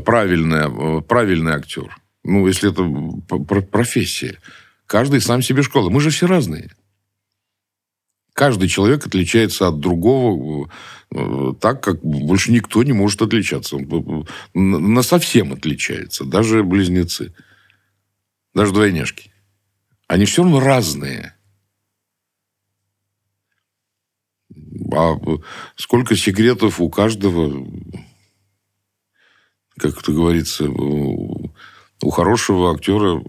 правильный, правильный актер, ну, если это профессия. Каждый сам себе школа. Мы же все разные. Каждый человек отличается от другого э, так, как больше никто не может отличаться. На совсем отличается. Даже близнецы. Даже двойняшки. Они все равно разные. А сколько секретов у каждого, как это говорится, у хорошего актера,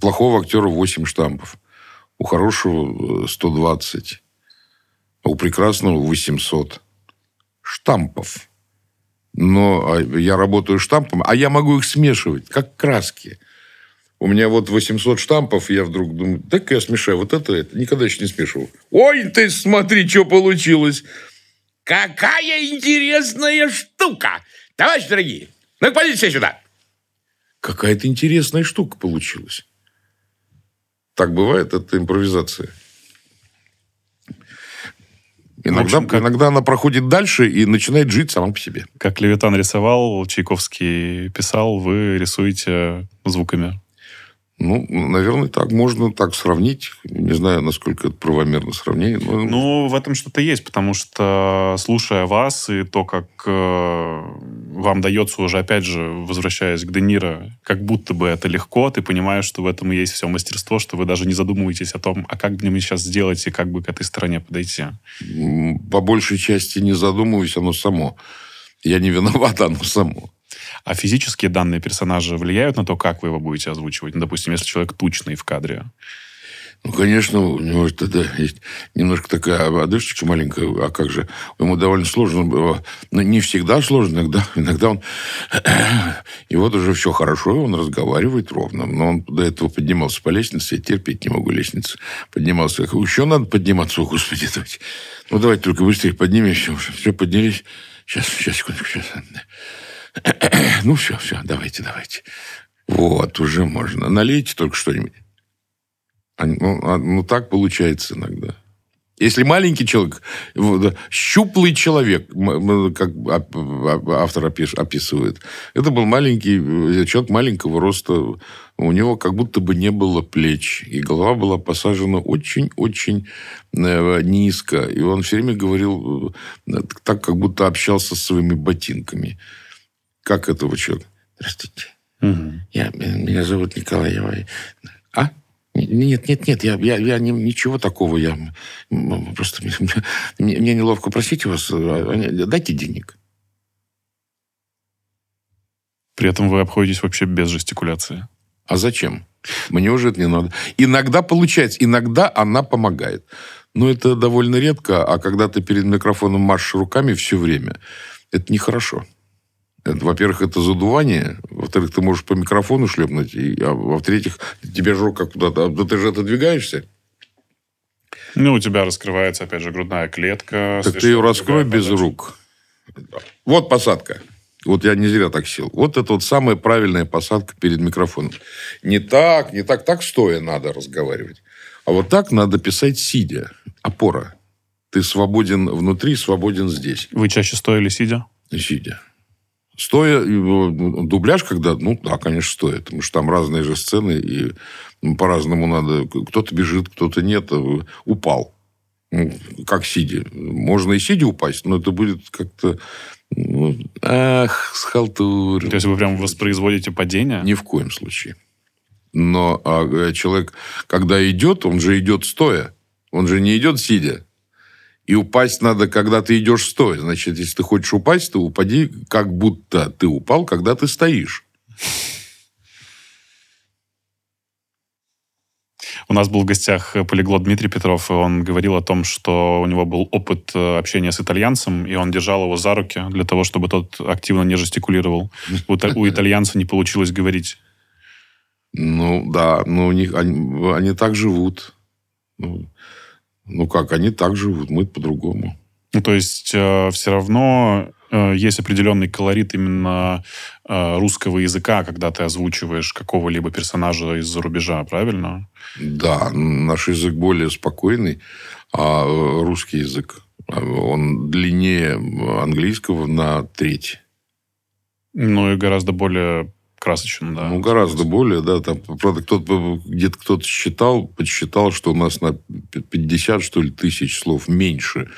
плохого актера 8 штампов, у хорошего 120, а у прекрасного 800 штампов. Но а я работаю штампом, а я могу их смешивать, как краски – у меня вот 800 штампов, и я вдруг думаю, так я смешаю вот это, это. Никогда еще не смешивал. Ой, ты смотри, что получилось. Какая интересная штука. Товарищи дорогие, ну подите все сюда. Какая-то интересная штука получилась. Так бывает, это импровизация. Иногда, общем, как... иногда она проходит дальше и начинает жить сама по себе. Как Левитан рисовал, Чайковский писал, вы рисуете звуками. Ну, наверное, так можно так сравнить. Не знаю, насколько это правомерно сравнение. Но... Ну, в этом что-то есть, потому что, слушая вас и то, как э, вам дается уже, опять же, возвращаясь к Де Ниро, как будто бы это легко, ты понимаешь, что в этом и есть все мастерство, что вы даже не задумываетесь о том, а как бы мне сейчас сделать и как бы к этой стороне подойти. По большей части не задумываюсь, оно само. Я не виноват, оно само. А физические данные персонажа влияют на то, как вы его будете озвучивать? Ну, допустим, если человек тучный в кадре. Ну, конечно, у него тогда есть немножко такая одышечка маленькая, а как же? Ему довольно сложно было. Ну, не всегда сложно, иногда, *laughs* иногда он... *clears throat* И вот уже все хорошо, он разговаривает ровно. Но он до этого поднимался по лестнице, я терпеть не могу лестницу. Поднимался. Еще надо подниматься, о, господи, давайте. Ну, давайте только быстрее поднимемся. *laughs* Все, поднялись. Сейчас, сейчас, секундочку, сейчас. *clears throat* Ну, все, все, давайте, давайте. Вот, уже можно. Налейте только что-нибудь. А, Ну, а, ну, так получается иногда. Если маленький человек, щуплый человек, как автор описывает, это был маленький э, человек маленького роста, у него как будто бы не было плеч, и голова была посажена очень-очень э, низко, и он все время говорил э, так, как будто общался с своими ботинками. Как этого человека? Здравствуйте. Я, меня зовут Николай. Я- А? Нет, нет, нет, я, я, я не- ничего такого. Я просто мне, мне- неловко просить вас. а, а, Дайте денег. При этом вы обходитесь вообще без жестикуляции. А зачем? Мне уже это не надо. Иногда получается, иногда она помогает. Но это довольно редко, а когда ты перед микрофоном машешь руками все время, это нехорошо. Это, во-первых, это задувание. Во-вторых, ты можешь по микрофону шлепнуть. И, а во-третьих, тебе же рука куда-то... Да ты же отодвигаешься. Ну, у тебя раскрывается, опять же, грудная клетка. Так ты ее раскрой без подача. рук. Вот посадка. Вот я не зря так сел. Вот это вот самая правильная посадка перед микрофоном. Не так, не так. Так стоя надо разговаривать. А вот так надо писать сидя. Опора. Ты свободен внутри, свободен здесь. Вы чаще стоя или сидя? Сидя. Стоя, э, дубляж, когда, ну, да, конечно, стоя, потому что там разные же сцены, и ну, по-разному надо. Кто-то бежит, кто-то нет. э, Упал. Ну, Как сидя. Можно и сидя упасть, но это будет как-то... ну, ах, схалтурил. То есть вы прям воспроизводите падение? Ни в коем случае. Но а, э, человек, когда идет, он же идет стоя. Он же не идет сидя. И упасть надо, когда ты идешь стоя. Значит, если ты хочешь упасть, то упади, как будто ты упал, когда ты стоишь. У нас был в гостях полиглот Дмитрий Петров, и он говорил о том, что у него был опыт э, общения с итальянцем, и он держал его за руки для того, чтобы тот активно не жестикулировал. У, итальянца не получилось говорить. Ну, да, но у них, они, они так живут. Ну, ну, как, они так живут, мы по-другому. Ну, то есть все равно э, есть определенный колорит именно э, русского языка, когда ты озвучиваешь какого-либо персонажа из-за рубежа, правильно? Да, наш язык более спокойный, а э, русский язык, а, он длиннее английского на треть. Ну и гораздо более красочен, да. Ну, гораздо более, да. Там, правда, кто-то, где-то кто-то считал, подсчитал, что у нас на 50, что ли, тысяч слов меньше,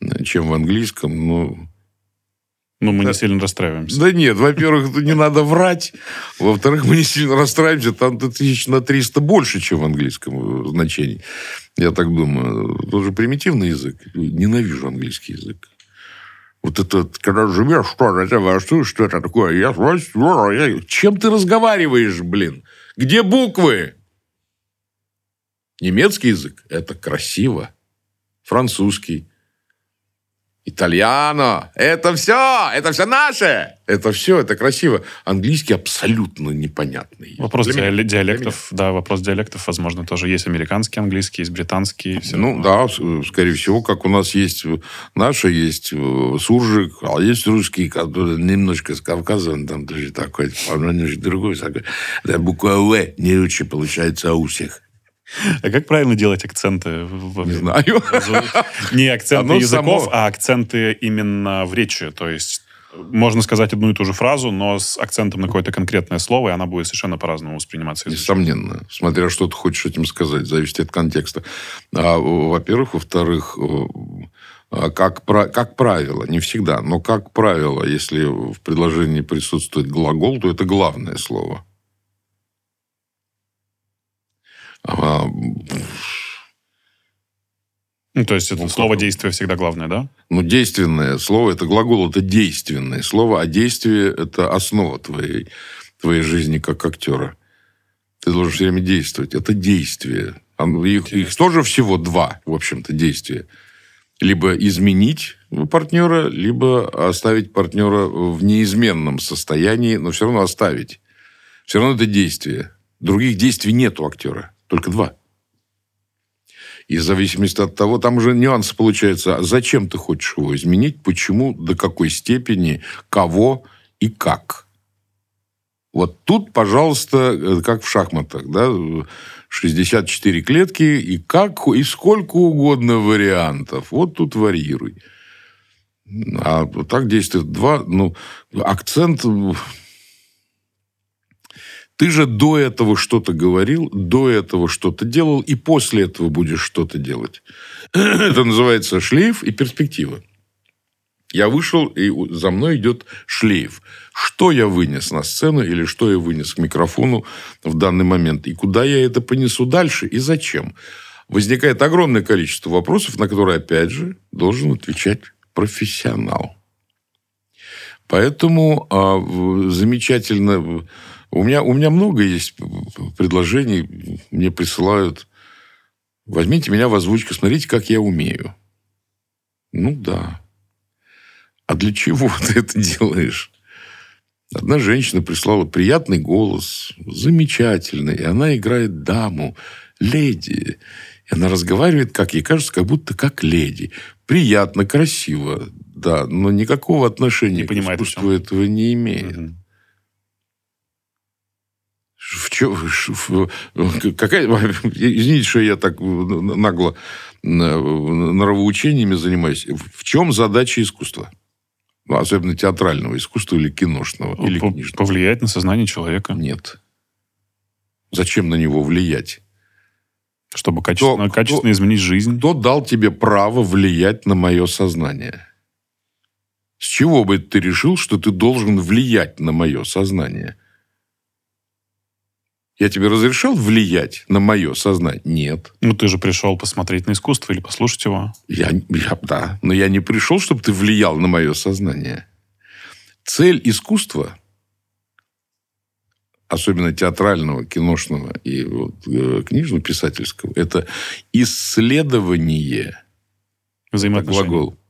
э, чем в английском. Ну, Ну, мы не сильно расстраиваемся. да нет, во-первых, не надо врать. Во-вторых, мы не сильно расстраиваемся. Там тысяч на 300 больше, чем в английском э, значении. Я так думаю. Тоже примитивный язык. Ненавижу английский язык. Вот это, когда живешь, что это, что, что это такое? Я, я- чем ты разговариваешь, блин? Где буквы? Немецкий язык – это красиво. Французский. Итальяно. Это все. Это все наше. Это все. Это красиво. Английский абсолютно непонятный. Вопрос Для меня. диале- диалектов, да, вопрос диалектов, возможно, тоже есть американский английский, есть британский. всё Ну равно. да, скорее всего, как у нас есть наше, есть э, суржик, а есть русский, который немножко с Кавказа, он там тоже такой, он немножко другой. такой. Да, буква В не очень получается у всех. А как правильно делать акценты? в- Не знаю. *laughs* Не акценты Оно языков, само. а акценты именно в речи. То есть можно сказать одну и ту же фразу, но с акцентом на какое-то конкретное слово, и она будет совершенно по-разному восприниматься. Несомненно. Смотря что ты хочешь этим сказать, зависит от контекста. А, во-первых. Во-вторых, а, как, как правило, не всегда, но как правило, если в предложении присутствует глагол, то это главное слово. А, ну, то есть это ну, слово действие всегда главное, да? Ну, действенное слово, это глагол, это действенное слово, а действие – это основа твоей, твоей жизни как актера. Ты должен все время действовать. Это действие. Их, их тоже всего два, в общем-то, действия. Либо изменить партнера, либо оставить партнера в неизменном состоянии, но все равно оставить. Все равно это действие. Других действий нет у актера. Только два. И в зависимости от того, там уже нюансы получаются. А зачем ты хочешь его изменить? Почему? До какой степени? Кого? И как? Вот тут, пожалуйста, э, как в шахматах, да, 64 клетки, и как, и сколько угодно вариантов. Вот тут варьируй. А так действует два, ну, акцент ты же до этого что-то говорил, до этого что-то делал, и после этого будешь что-то делать. *clears throat* Это называется шлейф и перспектива. Я вышел, и за мной идет шлейф. Что я вынес на сцену или что я вынес к микрофону в данный момент? И куда я это понесу дальше и зачем? Возникает огромное количество вопросов, на которые, опять же, должен отвечать профессионал. Поэтому а, замечательно у меня, у меня много есть предложений. Мне присылают. Возьмите меня в озвучку, смотрите, как я умею. Ну да. А для чего *laughs* ты это делаешь? Одна женщина прислала приятный голос, замечательный, и она играет даму, леди. И она разговаривает, как ей кажется, как будто как леди. Приятно, красиво, да, но никакого отношения не к искусству этого не имеет. Угу. В чем, в, какая, *laughs* извините, что я так нагло нравоучениями занимаюсь. В чем задача искусства? Ну, особенно театрального искусства или киношного, или По книжного. Повлиять на сознание человека? Нет. Зачем на него влиять? Чтобы качественно, кто, качественно кто, изменить жизнь? Кто дал тебе право влиять на мое сознание? С чего бы ты решил, что ты должен влиять на мое сознание? Я тебе разрешал влиять на мое сознание? Нет. Ну, ты же пришел посмотреть на искусство или послушать его. Я, я, да, но я не пришел, чтобы ты влиял на мое сознание. Цель искусства, особенно театрального, киношного и вот, э, книжно-писательского, это исследование. Взаимоотношений. глагол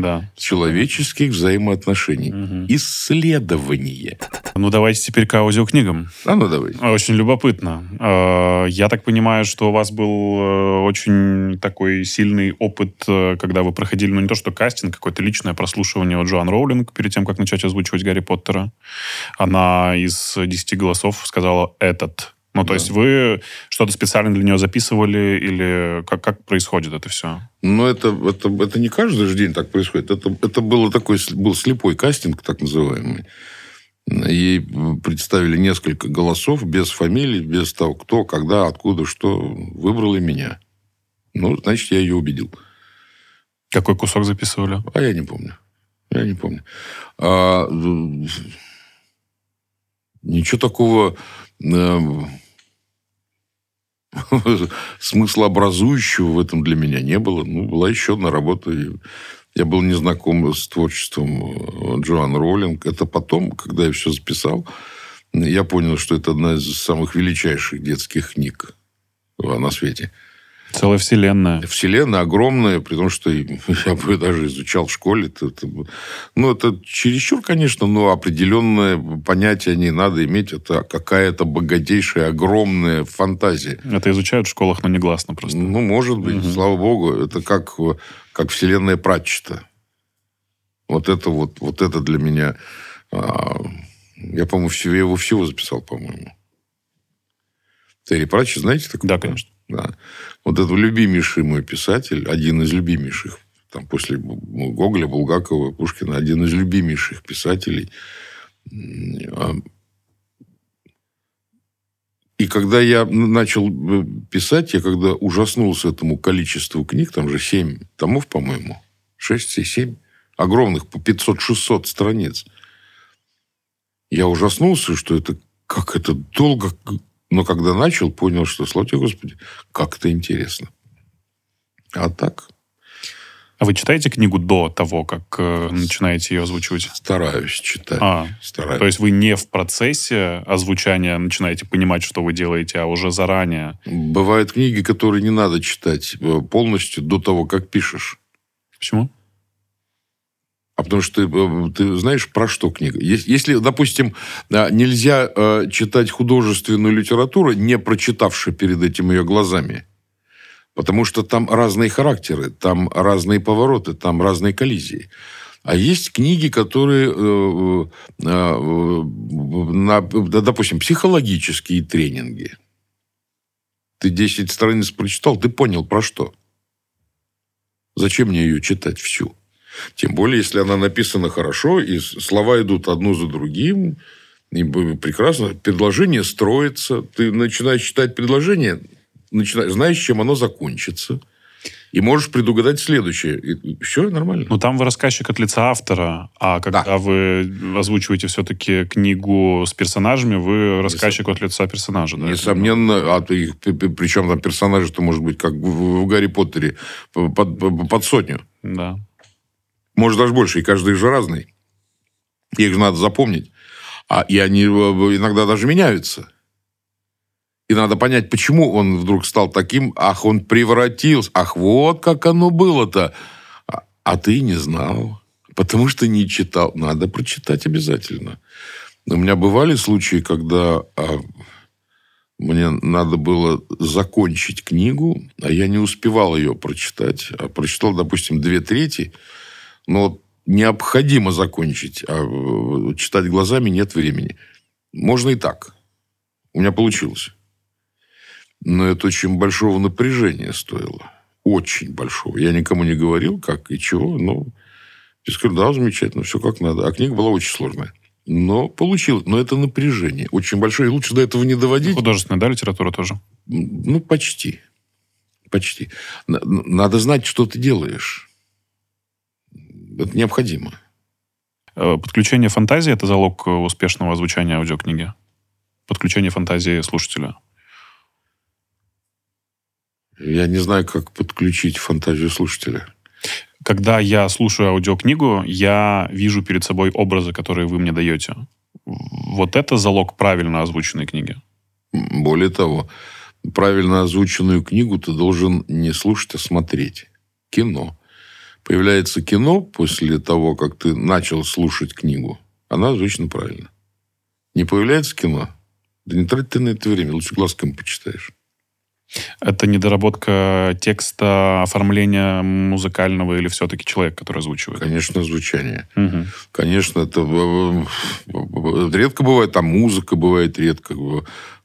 да. человеческих взаимоотношений. Угу. Исследование. Ну, давайте теперь к аудиокнигам. А ну, давай. Очень любопытно. А, я так понимаю, что у вас был э, очень такой сильный опыт, э, когда вы проходили, ну, не то что кастинг, какое-то личное прослушивание от Джоан Роулинг перед тем, как начать озвучивать Гарри Поттера. Она из десяти голосов сказала «этот». Ну, то да. есть вы что-то специально для нее записывали или как, как происходит это все? Ну, это, это, это не каждый же день так происходит. Это, это было такой, был слепой кастинг, так называемый. Ей представили несколько голосов без фамилий, без того, кто, когда, откуда, что. Выбрали меня. Ну, значит, я ее убедил. Какой кусок записывали? А я не помню. Я не помню. А, ничего такого э, *laughs* смыслообразующего в этом для меня не было. Ну, была еще одна работа. Я был не знаком с творчеством э, Джоан Роулинг. Это потом, когда я все записал, я понял, что это одна из самых величайших детских книг на свете. Целая вселенная. Вселенная огромная, при том, что *laughs* я бы даже изучал в школе. Это, это, ну, это чересчур, конечно, но определенное понятие не надо иметь. Это какая-то богатейшая, огромная фантазия. Это изучают в школах, но негласно просто. Ну, может быть, угу. слава богу. Это как, как вселенная Пратчета. Вот это вот, вот это для меня... А, я, по-моему, я его всего записал, по-моему. Терри Пратчет, знаете такой? Да, конечно. Да. Вот это любимейший мой писатель, один из любимейших там, после Гоголя, Булгакова, Пушкина, один из любимейших писателей. А, и когда я начал э, писать, я когда ужаснулся этому количеству книг, там же 7 томов, по-моему, 6-7, огромных, по 500-600 страниц. Я ужаснулся, что это как это долго... Но когда начал, понял, что, слава тебе, Господи, как это интересно. А так, а вы читаете книгу до того, как э, начинаете ее озвучивать? Стараюсь читать. А, Стараюсь. то есть вы не в процессе озвучания начинаете понимать, что вы делаете, а уже заранее? Бывают книги, которые не надо читать э, полностью до того, как пишешь. Почему? А потому что ты, э, ты знаешь, про что книга. Ес- Если, допустим, а, нельзя э, читать художественную литературу, не прочитавши перед этим ее глазами, потому что там разные характеры, там разные повороты, там разные коллизии. А есть книги, которые, э, э, э, на, допустим, психологические тренинги. Ты 10 страниц прочитал, ты понял про что. Зачем мне ее читать всю? Тем более, если она написана хорошо, и слова идут одно за другим, и прекрасно, предложение строится, ты начинаешь читать предложение, начинаешь, знаешь, чем оно закончится, и можешь предугадать следующее. И все нормально. Ну, там вы рассказчик от лица автора, а когда Да. вы озвучиваете все-таки книгу с персонажами, вы рассказчик от лица персонажа. да? Несомненно, а ты причем там персонажи-то, может быть, как в, в Гарри Поттере, под- под сотню. Да. Может, даже больше, и каждый же разный. Их же надо запомнить. А, и они э, иногда даже меняются. И надо понять, почему он вдруг стал таким. Ах, он превратился. Ах, вот как оно было-то. А, а ты не знал. Потому что не читал. Надо прочитать обязательно. У меня бывали случаи, когда а, мне надо было закончить книгу, а я не успевал ее прочитать. А прочитал, допустим, две трети, но вот необходимо закончить, а э, читать глазами нет времени. Можно и так. У меня получилось. Но это очень большого напряжения стоило. Очень большого. Я никому не говорил, как и чего, но я сказал, да, замечательно, все как надо. А книга была очень сложная. Но получилось. Но это напряжение очень большое. И лучше до этого не доводить. Художественная, да, литература тоже? Ну, почти. Почти. Надо знать, что ты делаешь. Это необходимо. Э, Подключение фантазии – это залог э, успешного озвучания аудиокниги? Подключение фантазии слушателя? Я не знаю, как подключить фантазию слушателя. Когда я слушаю аудиокнигу, я вижу перед собой образы, которые вы мне даете. Вот это залог правильно озвученной книги. Более того, правильно озвученную книгу ты должен не слушать, а смотреть. Кино. Появляется кино после того, как ты начал слушать книгу. Она озвучена правильно. Не появляется кино, да не трать ты на это время. Лучше глазком почитаешь. Это недоработка текста, оформления музыкального или все-таки человек, который озвучивает? Конечно, звучание. Мгм. Конечно, это э, э, редко бывает, там музыка бывает редко,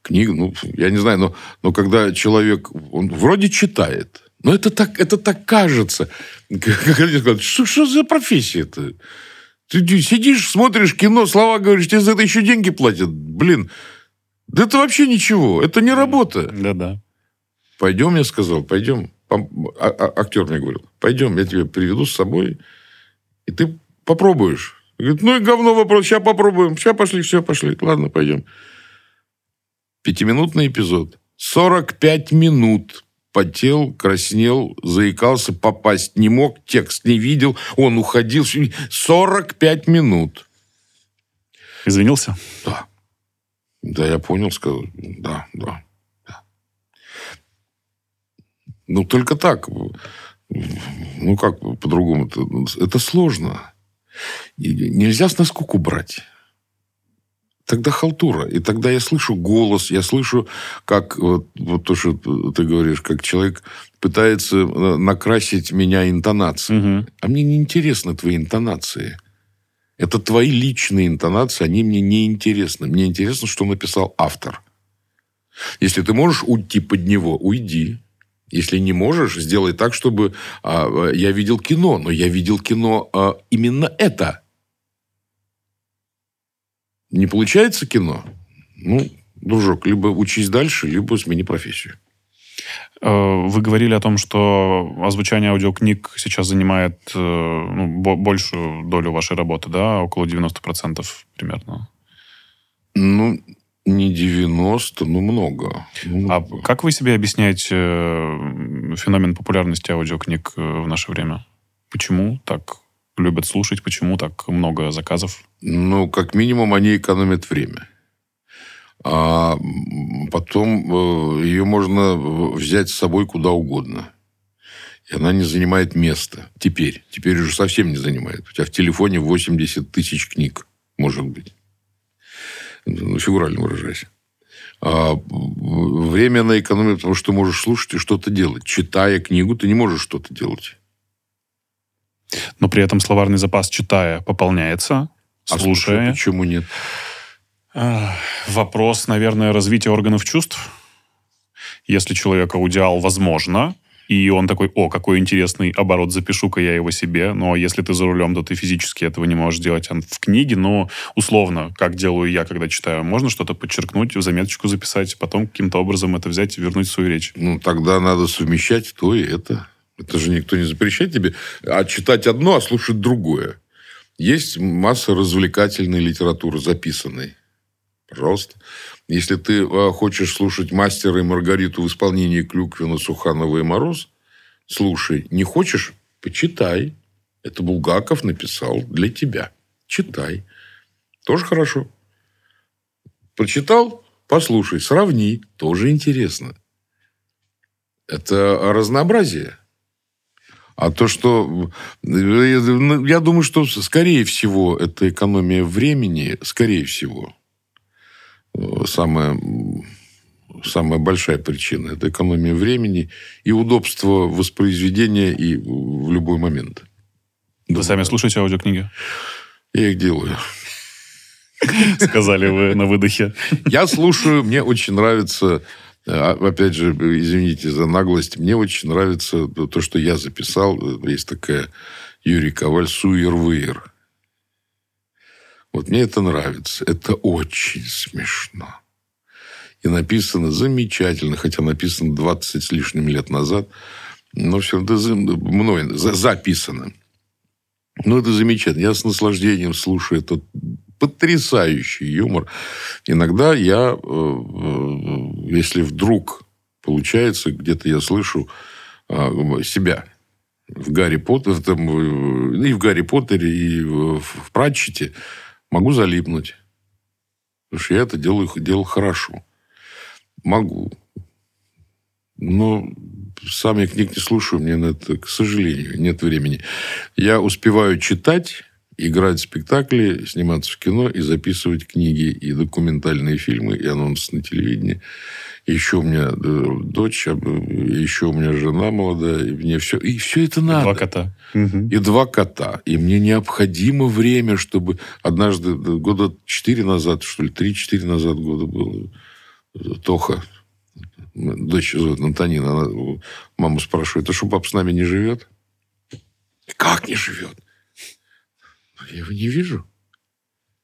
книга, ну, я не знаю, но, но когда человек, он вроде читает, но это так, это так кажется. Как люди говорят, что, что за профессия-то? Ты, ты сидишь, смотришь кино, слова говоришь, тебе за это еще деньги платят. Блин, да это вообще ничего, это не работа. Да-да. Пойдем, я сказал, пойдем. А- а- Актер мне говорил, пойдем, я тебя приведу с собой, и ты попробуешь. Говорит, ну и говно вопрос, сейчас попробуем. Сейчас пошли, все, пошли. Ладно, пойдем. Пятиминутный эпизод. 45 минут. Потел, краснел, заикался, попасть не мог, текст не видел, он уходил. 45 минут. Извинился? Да. Да, я понял, сказал. Да, да. да. Ну, только так. Ну, как по-другому? Это, это сложно. Нельзя с наскуку брать. Тогда халтура. И тогда я слышу голос, я слышу, как вот, вот то, что ты говоришь, как человек пытается э, накрасить меня интонацией. Мгм. А мне не интересны твои интонации. Это твои личные интонации, они мне не интересны. Мне интересно, что написал автор. Если ты можешь уйти под него, уйди. Если не можешь, сделай так, чтобы а, я видел кино, но я видел кино а, именно это. Не получается кино? Ну, дружок, либо учись дальше, либо смени профессию. Э, вы говорили о том, что озвучание аудиокниг сейчас занимает э, ну, большую долю вашей работы, да, около 90% примерно. Ну, не 90, но много. Ну, а как вы себе объясняете э, феномен популярности аудиокниг в наше время? Почему так любят слушать? Почему так много заказов? Ну, как минимум, они экономят время. А потом э, ее можно взять с собой куда угодно. И она не занимает места. Теперь. Теперь уже совсем не занимает. У тебя в телефоне 80 тысяч книг, может быть. Ну, фигурально выражаясь. А время на экономию, потому что ты можешь слушать и что-то делать. Читая книгу, ты не можешь что-то делать. Но при этом словарный запас, читая, пополняется, а слушая. Почему нет? Вопрос, наверное, развития органов чувств. Если человек аудиал, возможно, и он такой, о, какой интересный оборот, запишу-ка я его себе. Но если ты за рулем, то ты физически этого не можешь делать в книге. Но условно, как делаю я, когда читаю, можно что-то подчеркнуть, в заметочку записать, потом каким-то образом это взять и вернуть в свою речь. Ну, тогда надо совмещать то и это. Это же никто не запрещает тебе. А читать одно, а слушать другое. Есть масса развлекательной литературы записанной. Пожалуйста. Если ты а, хочешь слушать «Мастера и Маргариту» в исполнении Клюквина, Суханова и Мороз, слушай. Не хочешь – почитай. Это Булгаков написал для тебя. Читай. Тоже хорошо. Прочитал – послушай, сравни. Тоже интересно. Это разнообразие. А то, что... Я думаю, что, скорее всего, это экономия времени, скорее всего самая, самая большая причина. Это экономия времени и удобство воспроизведения и в любой момент. Вы да. сами слушаете аудиокниги? Я их делаю. Сказали вы на выдохе. Я слушаю, мне очень нравится Опять же, извините за наглость. Мне очень нравится то, что я записал. Есть такая Юрий Коваль «Суер-выер». Вот мне это нравится. Это очень смешно. И написано замечательно, хотя написано 20 с лишним лет назад. Но все это мной записано. Ну, это замечательно. Я с наслаждением слушаю этот потрясающий юмор. Иногда я, э, э, если вдруг получается, где-то я слышу а, себя в Гарри Поттере, там, и в Гарри Поттере, и в Пратчете, Могу залипнуть. Потому что я это делаю, делал хорошо. Могу. Но сам я книг не слушаю, мне на это, к сожалению, нет времени. Я успеваю читать, играть в спектакли, сниматься в кино и записывать книги и документальные фильмы, и анонсы на телевидении. Еще у меня э, дочь, а, еще у меня жена молодая, и мне все... И все это надо. И два кота. И два кота. И мне необходимо время, чтобы... Однажды, года четыре назад, что ли, три-четыре назад года было, Тоха, дочь зовут Антонина, она маму спрашивает, а что папа с нами не живет? Как не живет? Я его не вижу.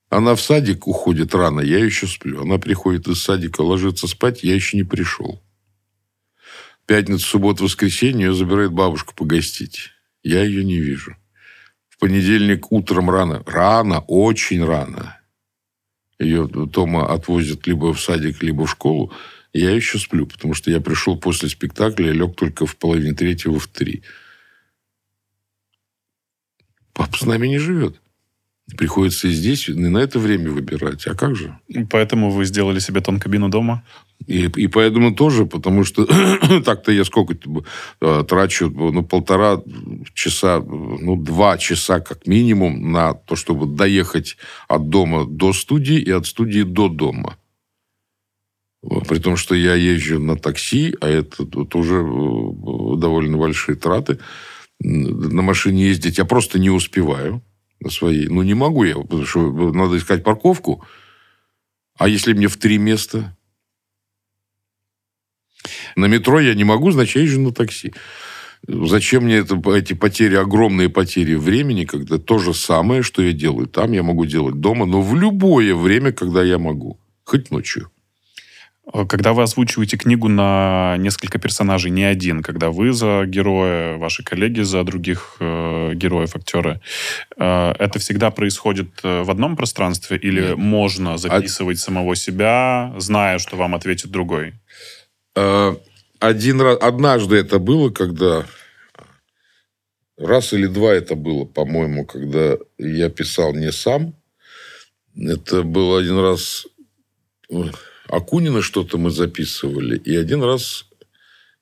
Она в садик уходит рано, я еще сплю. Она приходит из садика, ложится спать, я еще не пришел. Пятница, суббота, воскресенье ее забирает бабушка погостить. Я ее не вижу. В понедельник утром рано. Рано, очень рано. Ее Тома отвозят либо в садик, либо в школу. Я еще сплю, потому что я пришел после спектакля, лег только в половине третьего в три. Папа с нами не живет. Приходится и здесь, и на это время выбирать. А как же? Поэтому вы сделали себе тонкабину дома? И, и поэтому тоже, потому что *coughs* так-то я сколько э, трачу, ну, полтора часа, ну, два часа как минимум на то, чтобы доехать от дома до студии и от студии до дома. При том, что я езжу на такси, а это тоже э, довольно большие траты. На машине ездить я просто не успеваю своей. Ну, не могу я, потому что надо искать парковку. А если мне в три места? На метро я не могу, значит, езжу на такси. Зачем мне это, эти потери, огромные потери времени, когда то же самое, что я делаю там, я могу делать дома, но в любое время, когда я могу. Хоть ночью. Когда вы озвучиваете книгу на несколько персонажей, не один, когда вы за героя, ваши коллеги за других э, героев, актеры, э, это всегда происходит э, в одном пространстве или Нет. можно записывать самого себя, зная, что вам ответит другой? Э, Один раз, однажды это было, когда раз или два это было, по-моему, когда я писал не сам. Это был один раз э, Акунина что-то мы записывали, и один раз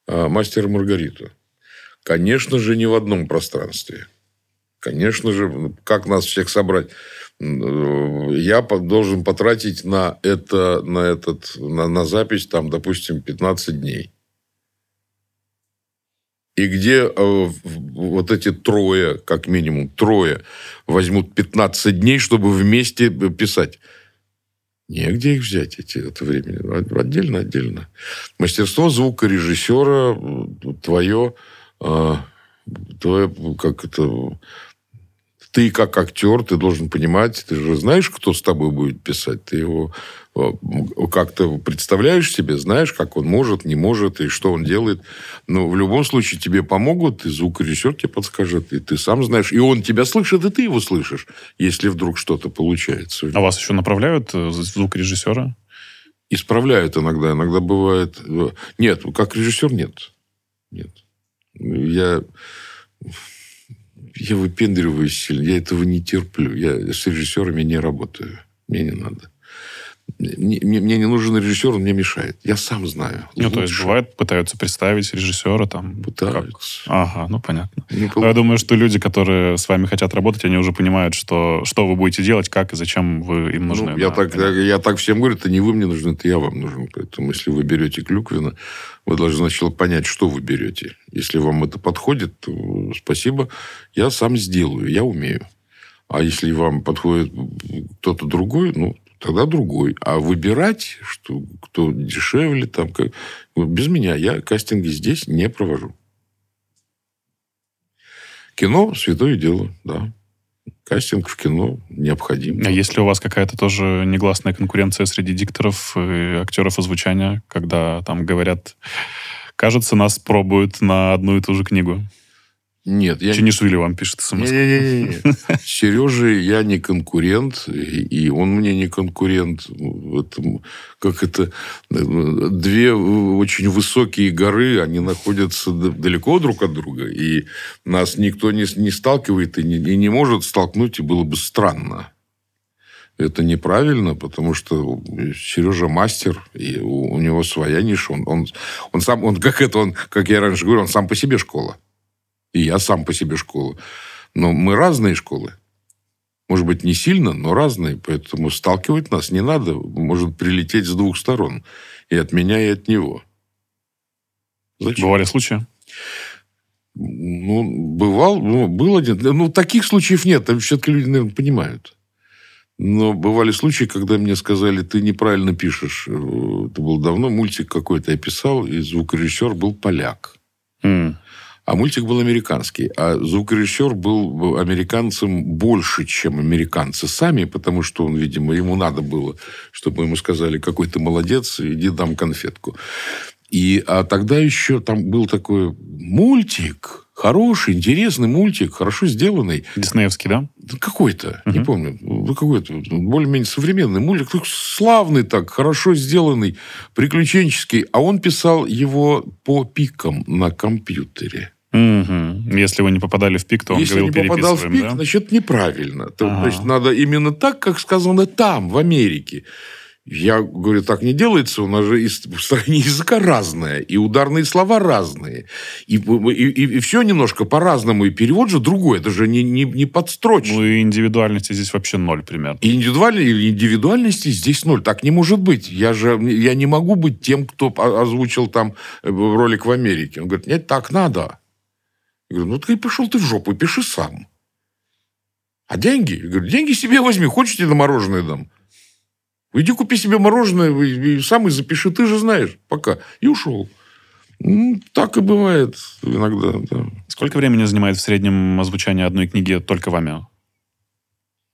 э, Мастер Маргариту. Конечно же, не в одном пространстве. Конечно же, ну, как нас всех собрать? Э, Я должен потратить на это, на этот, на, на запись, там, допустим, 15 дней. И где э, вот эти трое, как минимум трое, возьмут 15 дней, чтобы вместе э, писать. Негде их взять, эти, это время. Отдельно, отдельно. Мастерство звукорежиссера твое, э, твое, как это... Ты как актер, ты должен понимать, ты же знаешь, кто с тобой будет писать. Ты его э, как-то представляешь себе, знаешь, как он может, не может, и что он делает. Но в любом случае тебе помогут, и звукорежиссер тебе подскажет, и ты сам знаешь. И он тебя слышит, и ты его слышишь, если вдруг что-то получается. А вас еще направляют э, звукорежиссера? Исправляют иногда. Иногда бывает... э, Нет, как режиссер нет. Нет. Я... Я выпендриваюсь сильно. Я этого не терплю. Я с режиссерами не работаю. Мне не надо. Мне, мне- не нужен режиссер, он мне мешает. Я сам знаю. Ну, то есть, бывает, пытаются представить режиссера там. как- Пытаются. Ага, ну, понятно. Не Но я думаю, что люди, которые с вами хотят работать, они уже понимают, что, что вы будете делать, как и зачем вы им нужны. Ну, я, Да, так, понятно. я так всем говорю, это не вы мне нужны, это я вам нужен. Поэтому, если вы берете Клюквина, вы должны сначала понять, что вы берете. Если вам это подходит, то спасибо, я сам сделаю, я умею. А если вам подходит кто-то другой, ну, тогда другой. А выбирать, что, кто дешевле, там, как... без меня я кастинги здесь не провожу. Кино – святое дело, да. Кастинг в кино необходим. А есть ли у вас какая-то тоже негласная конкуренция среди дикторов и актеров озвучания, когда там говорят, кажется, нас пробуют на одну и ту же книгу? Нет, я Чинишвили вам пишет смс. Не-не-не. С *laughs* Сережей я не конкурент, и он мне не конкурент. В этом, как это, две очень высокие горы, они находятся далеко друг от друга, и нас никто не, не сталкивает и не, и не может столкнуть, и было бы странно. Это неправильно, потому что Сережа мастер, и у, у него своя ниша. Он, он, он сам, он как это, он, как я раньше говорил, он сам по себе школа. И я сам по себе школа. Но мы разные школы. Может быть, не сильно, но разные. Поэтому сталкивать нас не надо. Может прилететь с двух сторон. И от меня, и от него. Зачем? Бывали случаи? Ну, бывал, ну, был один. Ну, таких случаев нет. Там все-таки люди, наверное, понимают. Но бывали случаи, когда мне сказали, ты неправильно пишешь. Э, Это было давно, мультик какой-то я писал, и звукорежиссер был поляк. М. А мультик был американский. А звукорежиссер был американцем больше, чем американцы сами, потому что он, видимо, ему надо было, чтобы ему сказали, какой ты молодец, иди дам конфетку. И, а тогда еще там был такой мультик, хороший, интересный мультик, хорошо сделанный. Диснеевский, да? Какой-то, не Мгм. помню. Ну, какой-то более-менее современный мультик. Славный так, хорошо сделанный, приключенческий. А он писал его по пикам на компьютере. Мгм. Если вы не попадали в пик, то он Если говорил, не попадал в пик, да? значит, неправильно. То, Ага. Значит, надо именно так, как сказано там, в Америке. Я говорю, так не делается, у нас же в стране языка разное, и ударные слова разные. И, и, и, все немножко по-разному, и перевод же другой, это же не, не, не подстрочно. Ну и индивидуальности здесь вообще ноль примерно. И индивидуальной и индивидуальности здесь ноль. Так не может быть. Я же я не могу быть тем, кто о- озвучил там э, ролик в Америке. Он говорит, нет, так надо. Я говорю, ну ты пошел ты в жопу, пиши сам. А деньги? Я говорю, деньги себе возьми, хочешь тебе на мороженое дам? Иди купи себе мороженое и, сам и запиши, ты же знаешь, пока. И ушел. Ну, так и бывает иногда, да. Сколько времени занимает в среднем озвучание одной книги только вами?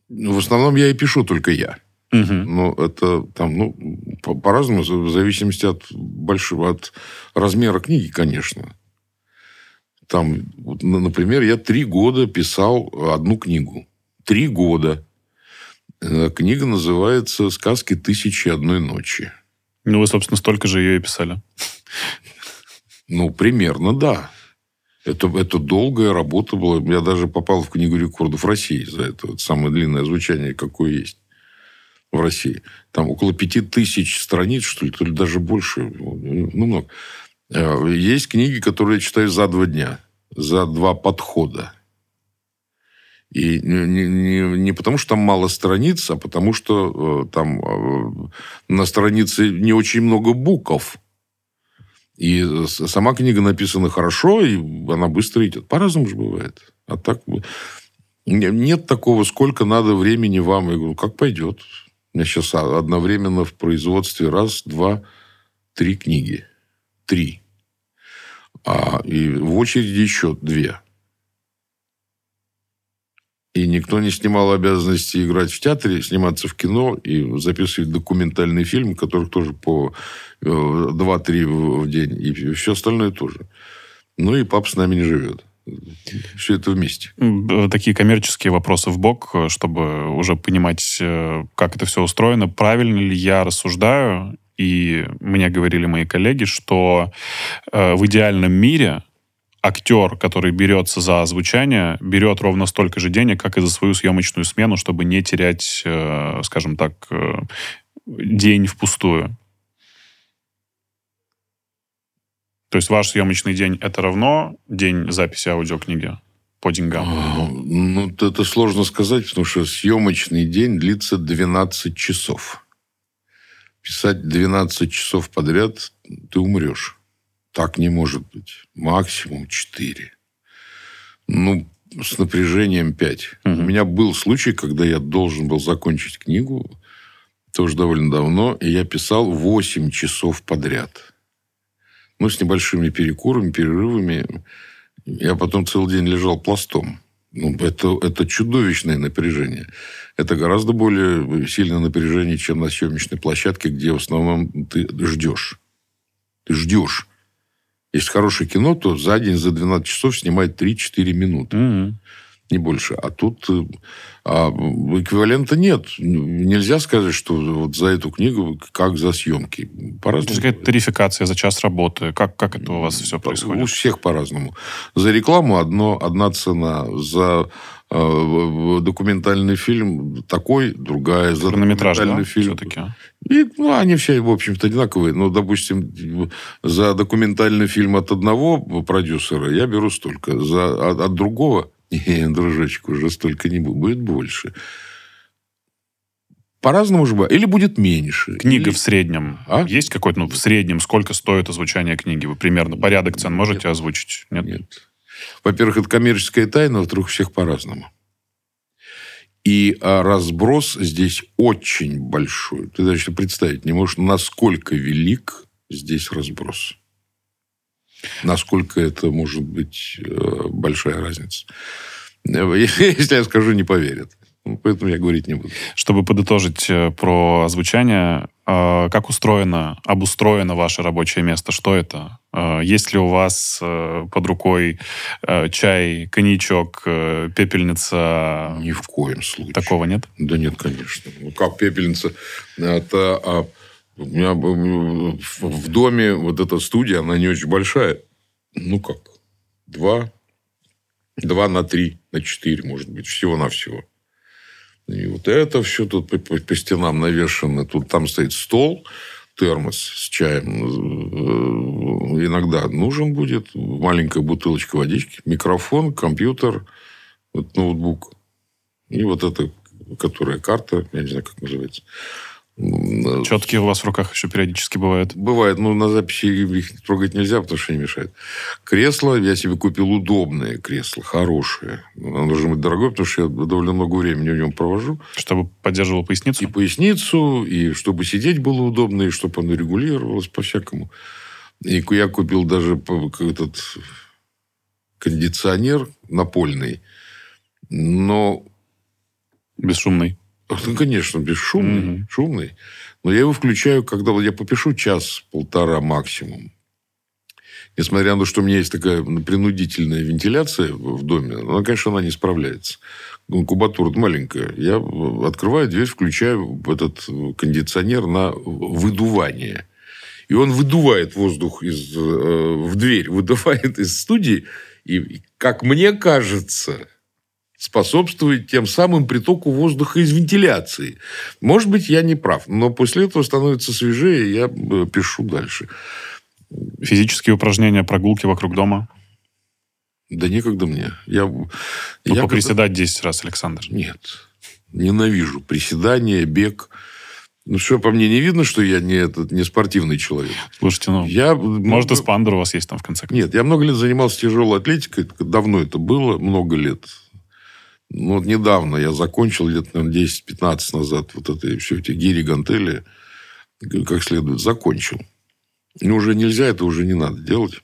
В основном я и пишу только я. Угу. Но это там, ну, по- по-разному, в зависимости от большого, от размера книги, конечно. Там, например, я три года писал одну книгу. Три года. Э, Книга называется «Сказки тысячи одной ночи». Ну, вы, собственно, столько же ее и писали. Ну, примерно, да. Это, это долгая работа была. Я даже попал в Книгу рекордов России за это. Вот самое длинное звучание, какое есть в России. Там около пяти тысяч страниц, что ли, то ли даже больше. Ну, много. Э, Есть книги, которые я читаю за два дня. За два подхода. И не, не- не- потому, что там мало страниц, а потому, что э, там э, на странице не очень много букв. И сама книга написана хорошо, и она быстро идет. По-разному же бывает. А так нет такого, сколько надо времени вам. Я говорю, как пойдет. У меня сейчас одновременно в производстве раз, два, три книги. Три. А, и в очереди еще две. И никто не снимал обязанности играть в театре, сниматься в кино и записывать документальный фильм, которых тоже по э, 2-3 в в день. И все остальное тоже. Ну и пап с нами не живет. Все это вместе. Такие коммерческие вопросы в бок, э, чтобы уже понимать, э, как это все устроено. Правильно ли я рассуждаю? И мне говорили мои коллеги, что э, в идеальном мире актер, который берется за озвучание, берет ровно столько же денег, как и за свою съемочную смену, чтобы не терять, э, скажем так, э, день впустую. То есть ваш съемочный день это равно день записи аудиокниги по деньгам? А, Ну, это сложно сказать, потому что съемочный день длится 12 часов. Писать 12 часов подряд ты умрешь. Так не может быть. Максимум 4. Ну, с напряжением 5. Мгм. У меня был случай, когда я должен был закончить книгу, тоже довольно давно, и я писал 8 часов подряд. Ну, с небольшими перекурами, перерывами. Я потом целый день лежал пластом. Ну, это, это чудовищное напряжение. Это гораздо более сильное напряжение, чем на съемочной площадке, где в основном ты ждешь. Ты ждешь. Если хорошее кино, то за день, за 12 часов снимает 3-4 минуты Мгм. Не больше. А тут э, а, эквивалента нет. Нельзя сказать, что вот за эту книгу как за съемки. По-разному. какая-то тарификация за час работы. Как, как это у вас все У происходит? всех по-разному. За рекламу одно, одна цена. За э, документальный фильм такой, другая. За Хронометраж, да, документальный фильм. все-таки? И, ну, они все, в общем-то, одинаковые. Но, допустим, за документальный фильм от одного продюсера я беру столько. За, от, от другого, *laughs* не, дружочек, уже столько не будет. Будет больше. По-разному же бывает. Или будет меньше. Книга Или- в среднем. А? Есть какой-то, ну, в среднем, сколько стоит озвучание книги? Вы примерно порядок цен можете озвучить? Нет? Нет. Во-первых, это коммерческая тайна, во-вторых, всех по-разному. И а, разброс здесь очень большой. Ты даже представить не можешь, насколько велик здесь разброс. Насколько это может быть э, большая разница. Э, *laughs* Если я скажу, не поверят. Ну, Поэтому я говорить не буду. Чтобы подытожить э, про озвучание, как устроено, обустроено ваше рабочее место? Что это? Есть ли у вас под рукой чай, коньячок, пепельница? Ни в коем случае. Такого нет? Да нет, конечно. Ну, как пепельница? Это... у меня м, в доме вот эта студия, она не очень большая. Ну, как? Два, два на три, на четыре, может быть. Всего-навсего. И вот это все тут по, по- по стенам навешано. Тут там стоит стол, термос с чаем. Э, Иногда нужен будет. Маленькая бутылочка водички, микрофон, компьютер, вот ноутбук. И вот эта, которая карта, я не знаю, как называется. Четкие у вас в руках еще периодически бывают. Бывает, но на записи их трогать нельзя, потому что они мешают. Кресло, я себе купил удобное кресло, хорошее. Оно должно быть дорогое, потому что я довольно много времени в нем провожу. Чтобы поддерживал поясницу? И поясницу, и чтобы сидеть было удобно, и чтобы оно регулировалось по-всякому. И я купил даже этот кондиционер напольный. Но, Бесшумный. Ну, конечно, бесшумный, Мгм. шумный. Но я его включаю, когда вот я попишу час-полтора максимум. Несмотря на то, что у меня есть такая принудительная вентиляция в доме, она, конечно, она не справляется. Ну, Кубатура маленькая. Я открываю дверь, включаю этот кондиционер на выдувание. И он выдувает воздух из, э, в дверь, *laughs* выдувает из студии. И, как мне кажется, способствует тем самым притоку воздуха из вентиляции. Может быть, я не прав, но после этого становится свежее, и я э, пишу дальше. Физические упражнения, прогулки вокруг дома. Да некогда мне. Я, Ну, я поприседать 10 раз, Александр. Нет. Ненавижу. Приседания, бег. Ну, что, по мне не видно, что я не, этот, не спортивный человек? Слушайте, ну, Я, может, ну, эспандер у вас есть там в конце концов. Нет, я много лет занимался тяжелой атлетикой. Давно это было, много лет. Ну, вот недавно я закончил, лет, наверное, 10-15 назад, вот это все эти гири, гантели, как следует, закончил. Ну, уже нельзя, это уже не надо делать.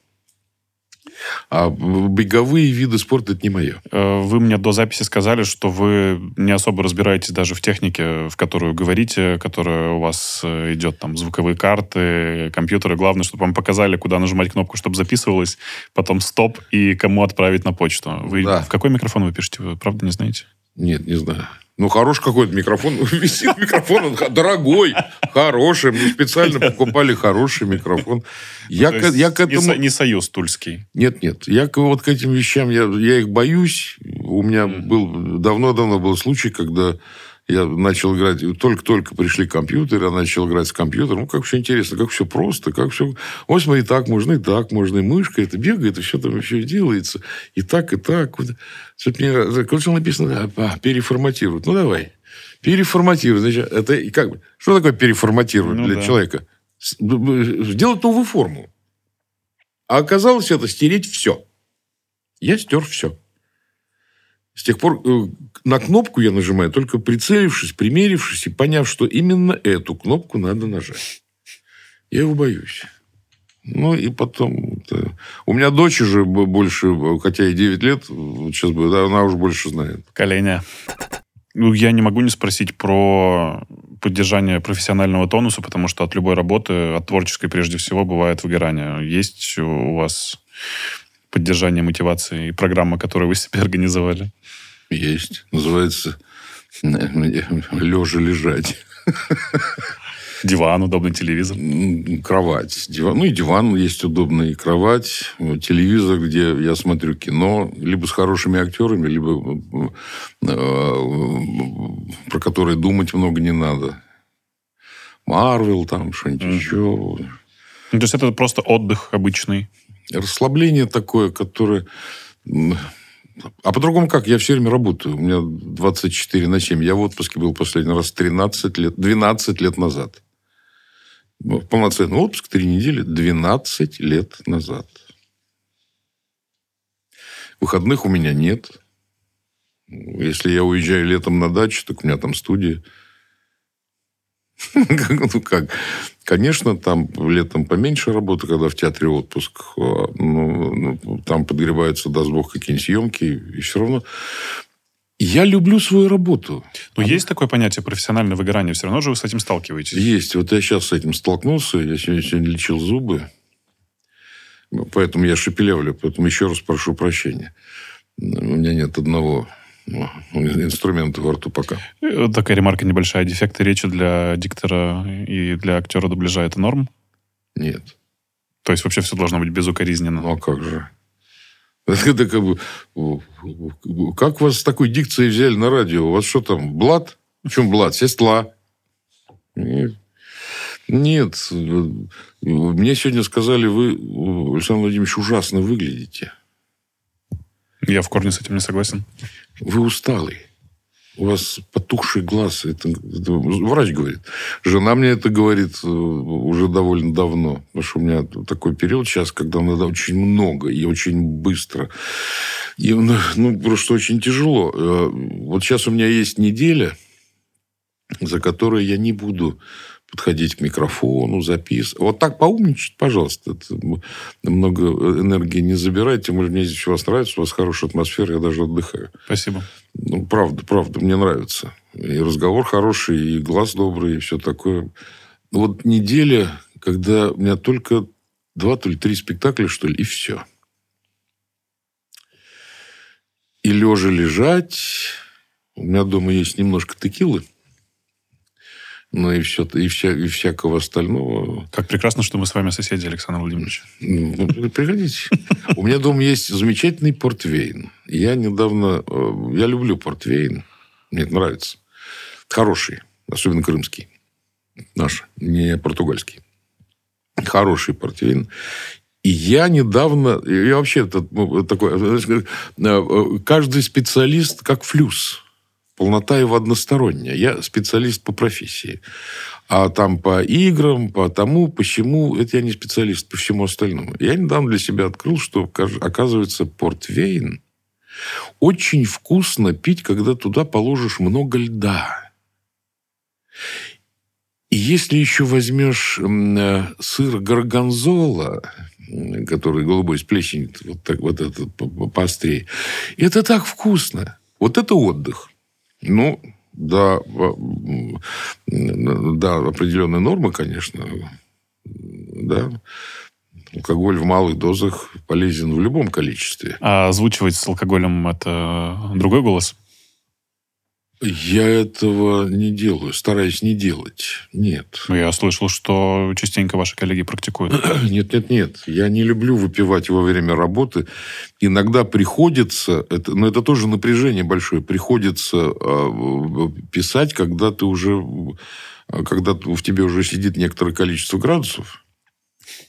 А беговые виды спорта – это не мое. Э, Вы мне до записи сказали, что вы не особо разбираетесь даже в технике, в которую говорите, которая у вас э, идет, там, звуковые карты, компьютеры. Главное, чтобы вам показали, куда нажимать кнопку, чтобы записывалось, потом стоп и кому отправить на почту. Вы Да. в какой микрофон вы пишете? Вы правда не знаете? Нет, не знаю. Ну, хороший какой-то микрофон. *laughs* Висит микрофон, он дорогой, хороший. Мы специально покупали хороший микрофон. Я, То к, я к не этому... со- Не союз тульский. Нет, нет. Я к, вот к этим вещам, я, я их боюсь. У меня был давно-давно был случай, когда я начал играть, только-только пришли компьютеры, я начал играть с компьютером. Ну, как все интересно, как все просто, как все... Вот смотри, так можно, и так можно, и мышка это бегает, и все там все делается, и так, и так. Что-то мне... Короче, написано, а, переформатировать. Ну, давай. Переформатировать. Значит, это как бы... Что такое переформатировать Ну, для да. человека? Сделать новую форму. А оказалось это стереть все. Я стер все. С тех пор э, на кнопку я нажимаю, только прицелившись, примерившись и поняв, что именно эту кнопку надо нажать. Я его боюсь. Ну, и потом... это- У меня дочь уже больше, э, хотя и 9 лет, вот сейчас да, она уже больше знает. Поколение. Ну, я не могу не спросить про поддержание профессионального тонуса, потому что от любой работы, от творческой прежде всего, бывает выгорание. Есть у вас поддержание мотивации и программа, которую вы себе *laughs* организовали? Есть. Называется лежа лежать. Диван, удобный телевизор. Кровать. Диван. Ну, и диван есть удобный, и кровать. Телевизор, где я смотрю кино. Либо с хорошими актерами, либо э, э, про которые думать много не надо. Марвел там, что-нибудь Мгм. еще. Ну, то есть это просто отдых обычный. Расслабление такое, которое... А по-другому как? Я все время работаю. У меня 24 на 7. Я в отпуске был последний раз 13 лет, 12 лет назад. Ну, Полноценный отпуск, три недели, 12 лет назад. Выходных у меня нет. Если я уезжаю летом на дачу, так у меня там студия. *laughs* Ну как? Конечно, там летом поменьше работы, когда в театре отпуск. А, Ну, ну, там подгребаются, даст бог, какие-нибудь съемки. И все равно... Я люблю свою работу. Но есть такое понятие профессиональное выгорание, все равно же вы с этим сталкиваетесь. Есть. Вот я сейчас с этим столкнулся. Я сегодня, сегодня лечил зубы. Ну, Поэтому я шепелявлю. Поэтому еще раз прошу прощения. У меня нет одного ну, инструмента во рту пока. Э, Такая ремарка небольшая. Дефекты речи для диктора и для актера дубляжа это норм? Нет. То есть вообще все должно быть безукоризненно? Ну, а как же? *laughs* Это как бы... Как вас с такой дикцией взяли на радио? У вас что там, блат? В чем блат? Сестла? Нет. Нет. Мне сегодня сказали, вы, Александр Владимирович, ужасно выглядите. Я в корне с этим не согласен. Вы усталый. У вас потухший глаз. Это, это врач говорит. Жена мне это говорит э, уже довольно давно. Потому что у меня такой период сейчас, когда надо очень много и очень быстро. И, ну, ну, просто очень тяжело. Э, Вот сейчас у меня есть неделя, за которые я не буду подходить к микрофону, записывать. Вот так поумничать, пожалуйста. Это много энергии не забирайте. Может, мне здесь у вас нравится, у вас хорошая атмосфера, я даже отдыхаю. Спасибо. Ну, правда, правда, мне нравится. И разговор хороший, и глаз добрый, и все такое. Вот неделя, когда у меня только два, то ли три спектакля, что ли, и все. И лежа лежать. У меня дома есть немножко текилы ну и, все, и, вся, и всякого остального. Как прекрасно, что мы с вами соседи, Александр Владимирович. Ну, приходите. У меня дома есть замечательный портвейн. Я недавно... Э, я люблю портвейн. Мне это нравится. Хороший. Особенно крымский. Наш. Не португальский. Хороший портвейн. И я недавно... Я вообще ну, такой... Э, каждый специалист как флюс полнота его односторонняя. Я специалист по профессии. А там по играм, по тому, почему, это я не специалист, по всему остальному. Я недавно для себя открыл, что, оказывается, портвейн очень вкусно пить, когда туда положишь много льда. И если еще возьмешь э, сыр горгонзола, который голубой с плесенью, вот, так, вот этот поострее, это так вкусно. Вот это отдых. Ну, до, до определенной нормы, конечно, да. Алкоголь в малых дозах полезен в любом количестве. А озвучивать с алкоголем это другой голос? Я этого не делаю, стараюсь не делать. Нет. Ну, я слышал, что частенько ваши коллеги практикуют. *clears throat* Нет, нет, нет. Я не люблю выпивать во время работы. Иногда приходится, это, но это тоже напряжение большое, приходится э, писать, когда ты уже, когда в тебе уже сидит некоторое количество градусов.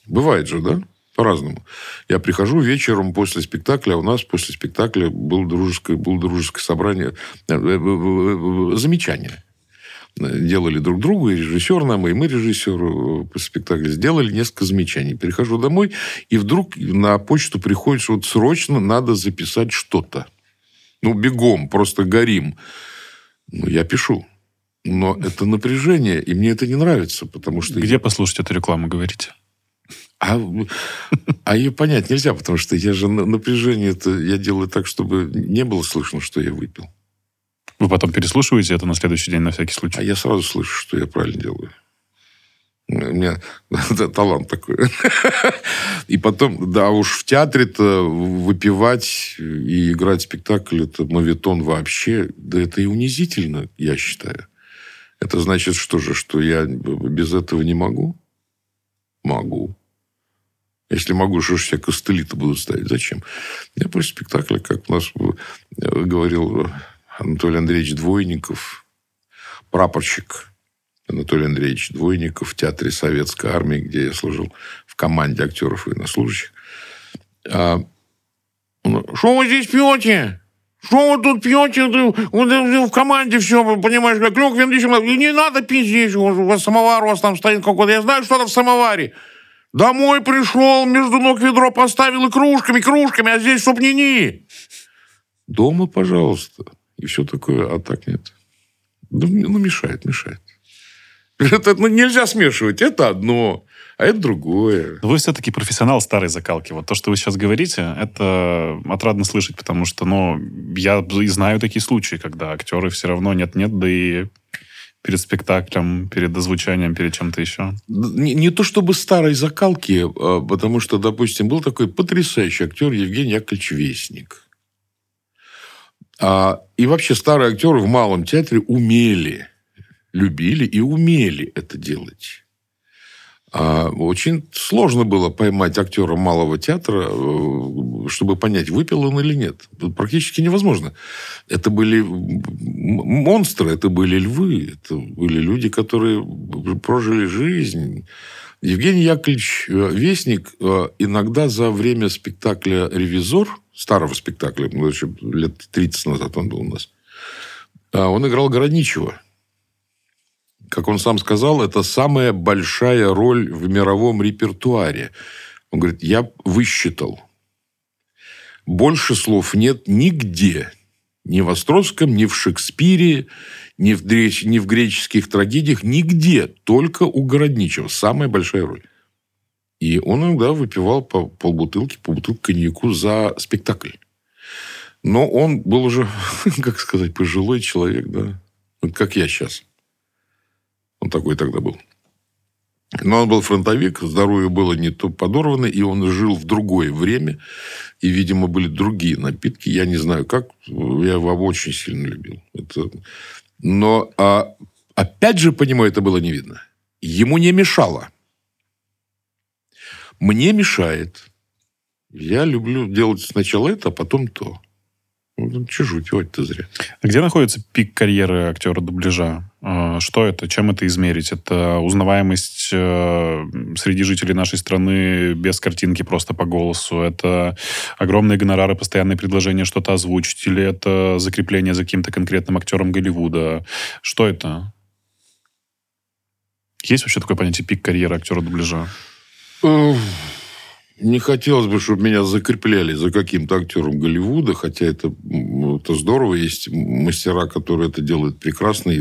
Бывает же, да? По-разному. Я прихожу вечером после спектакля, а у нас после спектакля было дружеское, было дружеское собрание, э, э, э, замечания. Делали друг другу, и режиссер нам, и мы режиссеру после спектакля сделали несколько замечаний. Прихожу домой, и вдруг на почту приходит, что вот срочно надо записать что-то. Ну, бегом, просто горим. Ну, я пишу. Но это напряжение, и мне это не нравится, потому что... Где послушать эту рекламу, говорите? А, а ее понять нельзя, потому что я же напряжение это я делаю так, чтобы не было слышно, что я выпил. Вы потом переслушиваете это на следующий день на всякий случай? А я сразу слышу, что я правильно делаю. У меня да, *laughs* талант такой. *laughs* И потом, да уж в театре-то выпивать и играть спектакль, это мавитон вообще, да это и унизительно, я считаю. Это значит что же, что я без этого не могу? Могу. Если могу, что ж все костыли-то будут ставить? Зачем? Я после спектакля, как у нас э, говорил Анатолий Андреевич Двойников, прапорщик Анатолий Андреевич Двойников в Театре Советской Армии, где я служил в команде актеров и военнослужащих. А, что вы здесь пьете? Что вы тут пьете? В команде все, понимаешь, как лег, не надо пить здесь, у вас самовар у вас там стоит какой-то. Я знаю, что-то в самоваре. Домой пришел, между ног ведро поставил и кружками, кружками, а здесь чтоб ни-ни. Дома, пожалуйста. И все такое, а так нет. Ну, мешает, мешает. Это ну, нельзя смешивать. Это одно, а это другое. Вы все-таки профессионал старой закалки. Вот то, что вы сейчас говорите, это отрадно слышать, потому что, ну, я знаю такие случаи, когда актеры все равно нет-нет, да и перед спектаклем, перед озвучанием, перед чем-то еще? Не, не то чтобы старой закалки, а потому что, допустим, был такой потрясающий актер Евгений Яковлевич Вестник. А, и вообще старые актеры в малом театре умели, любили и умели это делать. А очень сложно было поймать актера малого театра, э, чтобы понять, выпил он или нет. Практически невозможно. Это были монстры, это были львы, это были люди, которые прожили жизнь. Евгений Яковлевич э, Вестник э, иногда за время спектакля «Ревизор», старого спектакля, ну, лет 30 назад он был у нас, он играл Городничего – как он сам сказал, это самая большая роль в мировом репертуаре. Он говорит, я высчитал. Больше слов нет нигде. Ни в Островском, ни в Шекспире, ни в, греч... ни в греческих трагедиях, нигде. Только у Городничего. Самая большая роль. И он иногда выпивал по полбутылки, по бутылке коньяку за спектакль. Но он был уже, *laughs* как сказать, пожилой человек, да. Как я сейчас. Он такой тогда был. Но он был фронтовик, здоровье было не то подорвано, и он жил в другое время. И, видимо, были другие напитки. Я не знаю, как. Я его очень сильно любил. Это... Но, а, опять же, по нему это было не видно. Ему не мешало. Мне мешает. Я люблю делать сначала это, а потом то. Ну, же выпивать-то зря? А где находится пик карьеры актера дубляжа? А, что это? Чем это измерить? Это узнаваемость э, среди жителей нашей страны без картинки, просто по голосу? Это огромные гонорары, постоянные предложения что-то озвучить? Или это закрепление за каким-то конкретным актером Голливуда? Что это? Есть вообще такое понятие пик карьеры актера дубляжа? Не хотелось бы, чтобы меня закрепляли за каким-то актером Голливуда, хотя это, это здорово. Есть мастера, которые это делают прекрасно.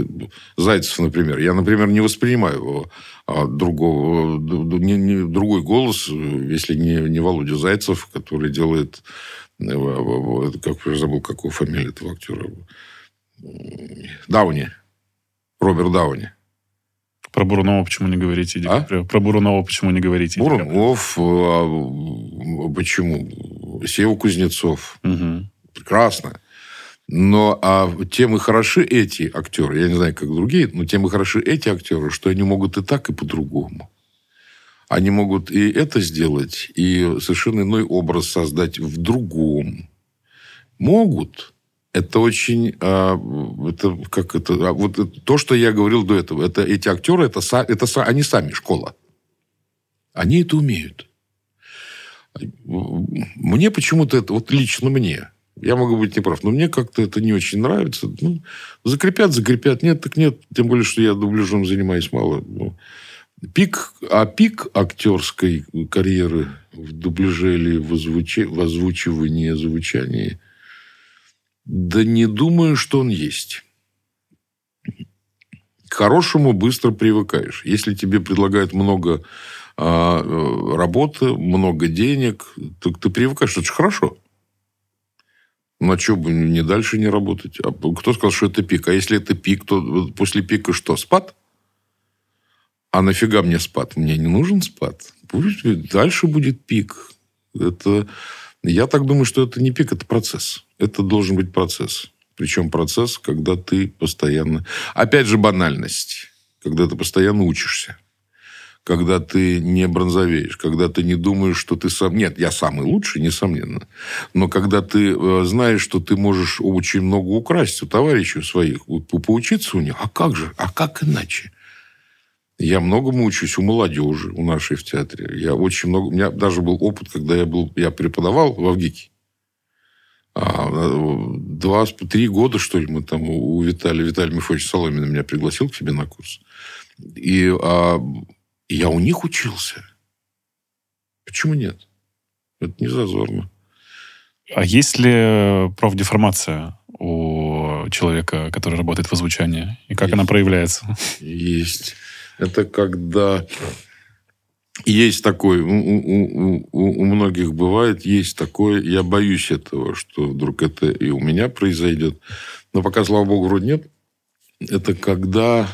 Зайцев, например. Я, например, не воспринимаю а другого, не, не, другой голос, если не, не Володя Зайцев, который делает... Э, как я забыл, какую фамилию этого актера. Дауни. Роберт Дауни. Про Бурунова почему не говорите? А? Про Бурунова почему не говорите? Бурунов, а, почему? Сева Кузнецов. Угу. Прекрасно. Но а тем и хороши эти актеры, я не знаю, как другие, но тем и хороши эти актеры, что они могут и так, и по-другому. Они могут и это сделать, и совершенно иной образ создать в другом. Могут это очень, а, это как это, а, вот то, что я говорил до этого, это эти актеры, это, это они сами школа, они это умеют. Мне почему-то это, вот лично мне, я могу быть неправ, но мне как-то это не очень нравится. Ну, закрепят, закрепят, нет, так нет. Тем более, что я дубляжом занимаюсь мало. Ну, пик, а пик актерской карьеры в дубляже или в, озвучи, в озвучивании, звучании – да не думаю, что он есть. К хорошему быстро привыкаешь. Если тебе предлагают много а, э, работы, много денег, то ты привыкаешь. Это же хорошо. Ну, а что бы не дальше не работать? А кто сказал, что это пик? А если это пик, то после пика что, спад? А нафига мне спад? Мне не нужен спад. Пусть дальше будет пик. Это я так думаю, что это не пик, это процесс. Это должен быть процесс. Причем процесс, когда ты постоянно... Опять же, банальность. Когда ты постоянно учишься. Когда ты не бронзовеешь. Когда ты не думаешь, что ты сам... Нет, я самый лучший, несомненно. Но когда ты э, знаешь, что ты можешь очень много украсть у товарищей своих, поучиться у них, а как же? А как иначе? Я многому учусь у молодежи, у нашей в театре. Я очень много... У меня даже был опыт, когда я, был, я преподавал в Авгике. А, два, три года, что ли, мы там у Виталия, Виталий Михайлович Соломина меня пригласил к себе на курс. И а, я у них учился. Почему нет? Это не зазорно. А есть ли профдеформация у человека, который работает в озвучании? И как есть. она проявляется? Есть. Это когда есть такой, у, у, у, у многих бывает, есть такое, я боюсь этого, что вдруг это и у меня произойдет. Но пока, слава богу, вроде нет. Это когда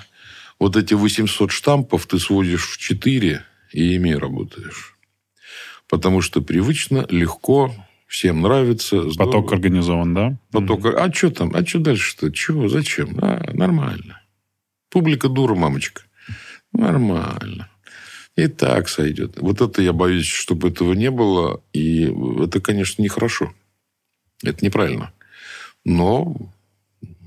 вот эти 800 штампов ты сводишь в 4 и ими работаешь. Потому что привычно, легко, всем нравится. Здорово. Поток организован, да? Поток. Mm-hmm. А что там? А что дальше-то? Чего? Зачем? А, нормально. Публика дура, мамочка. Нормально. И так сойдет. Вот это я боюсь, чтобы этого не было. И это, конечно, нехорошо. Это неправильно. Но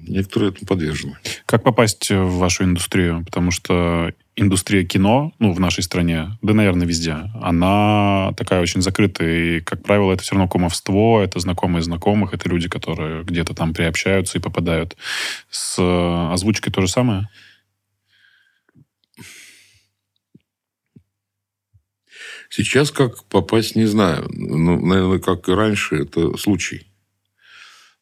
некоторые этому подвержены. Как попасть в вашу индустрию? Потому что индустрия кино, ну, в нашей стране, да, наверное, везде, она такая очень закрытая. И, как правило, это все равно кумовство, это знакомые знакомых, это люди, которые где-то там приобщаются и попадают. С озвучкой то же самое? Сейчас как попасть, не знаю. Ну, наверное, как и раньше, это случай.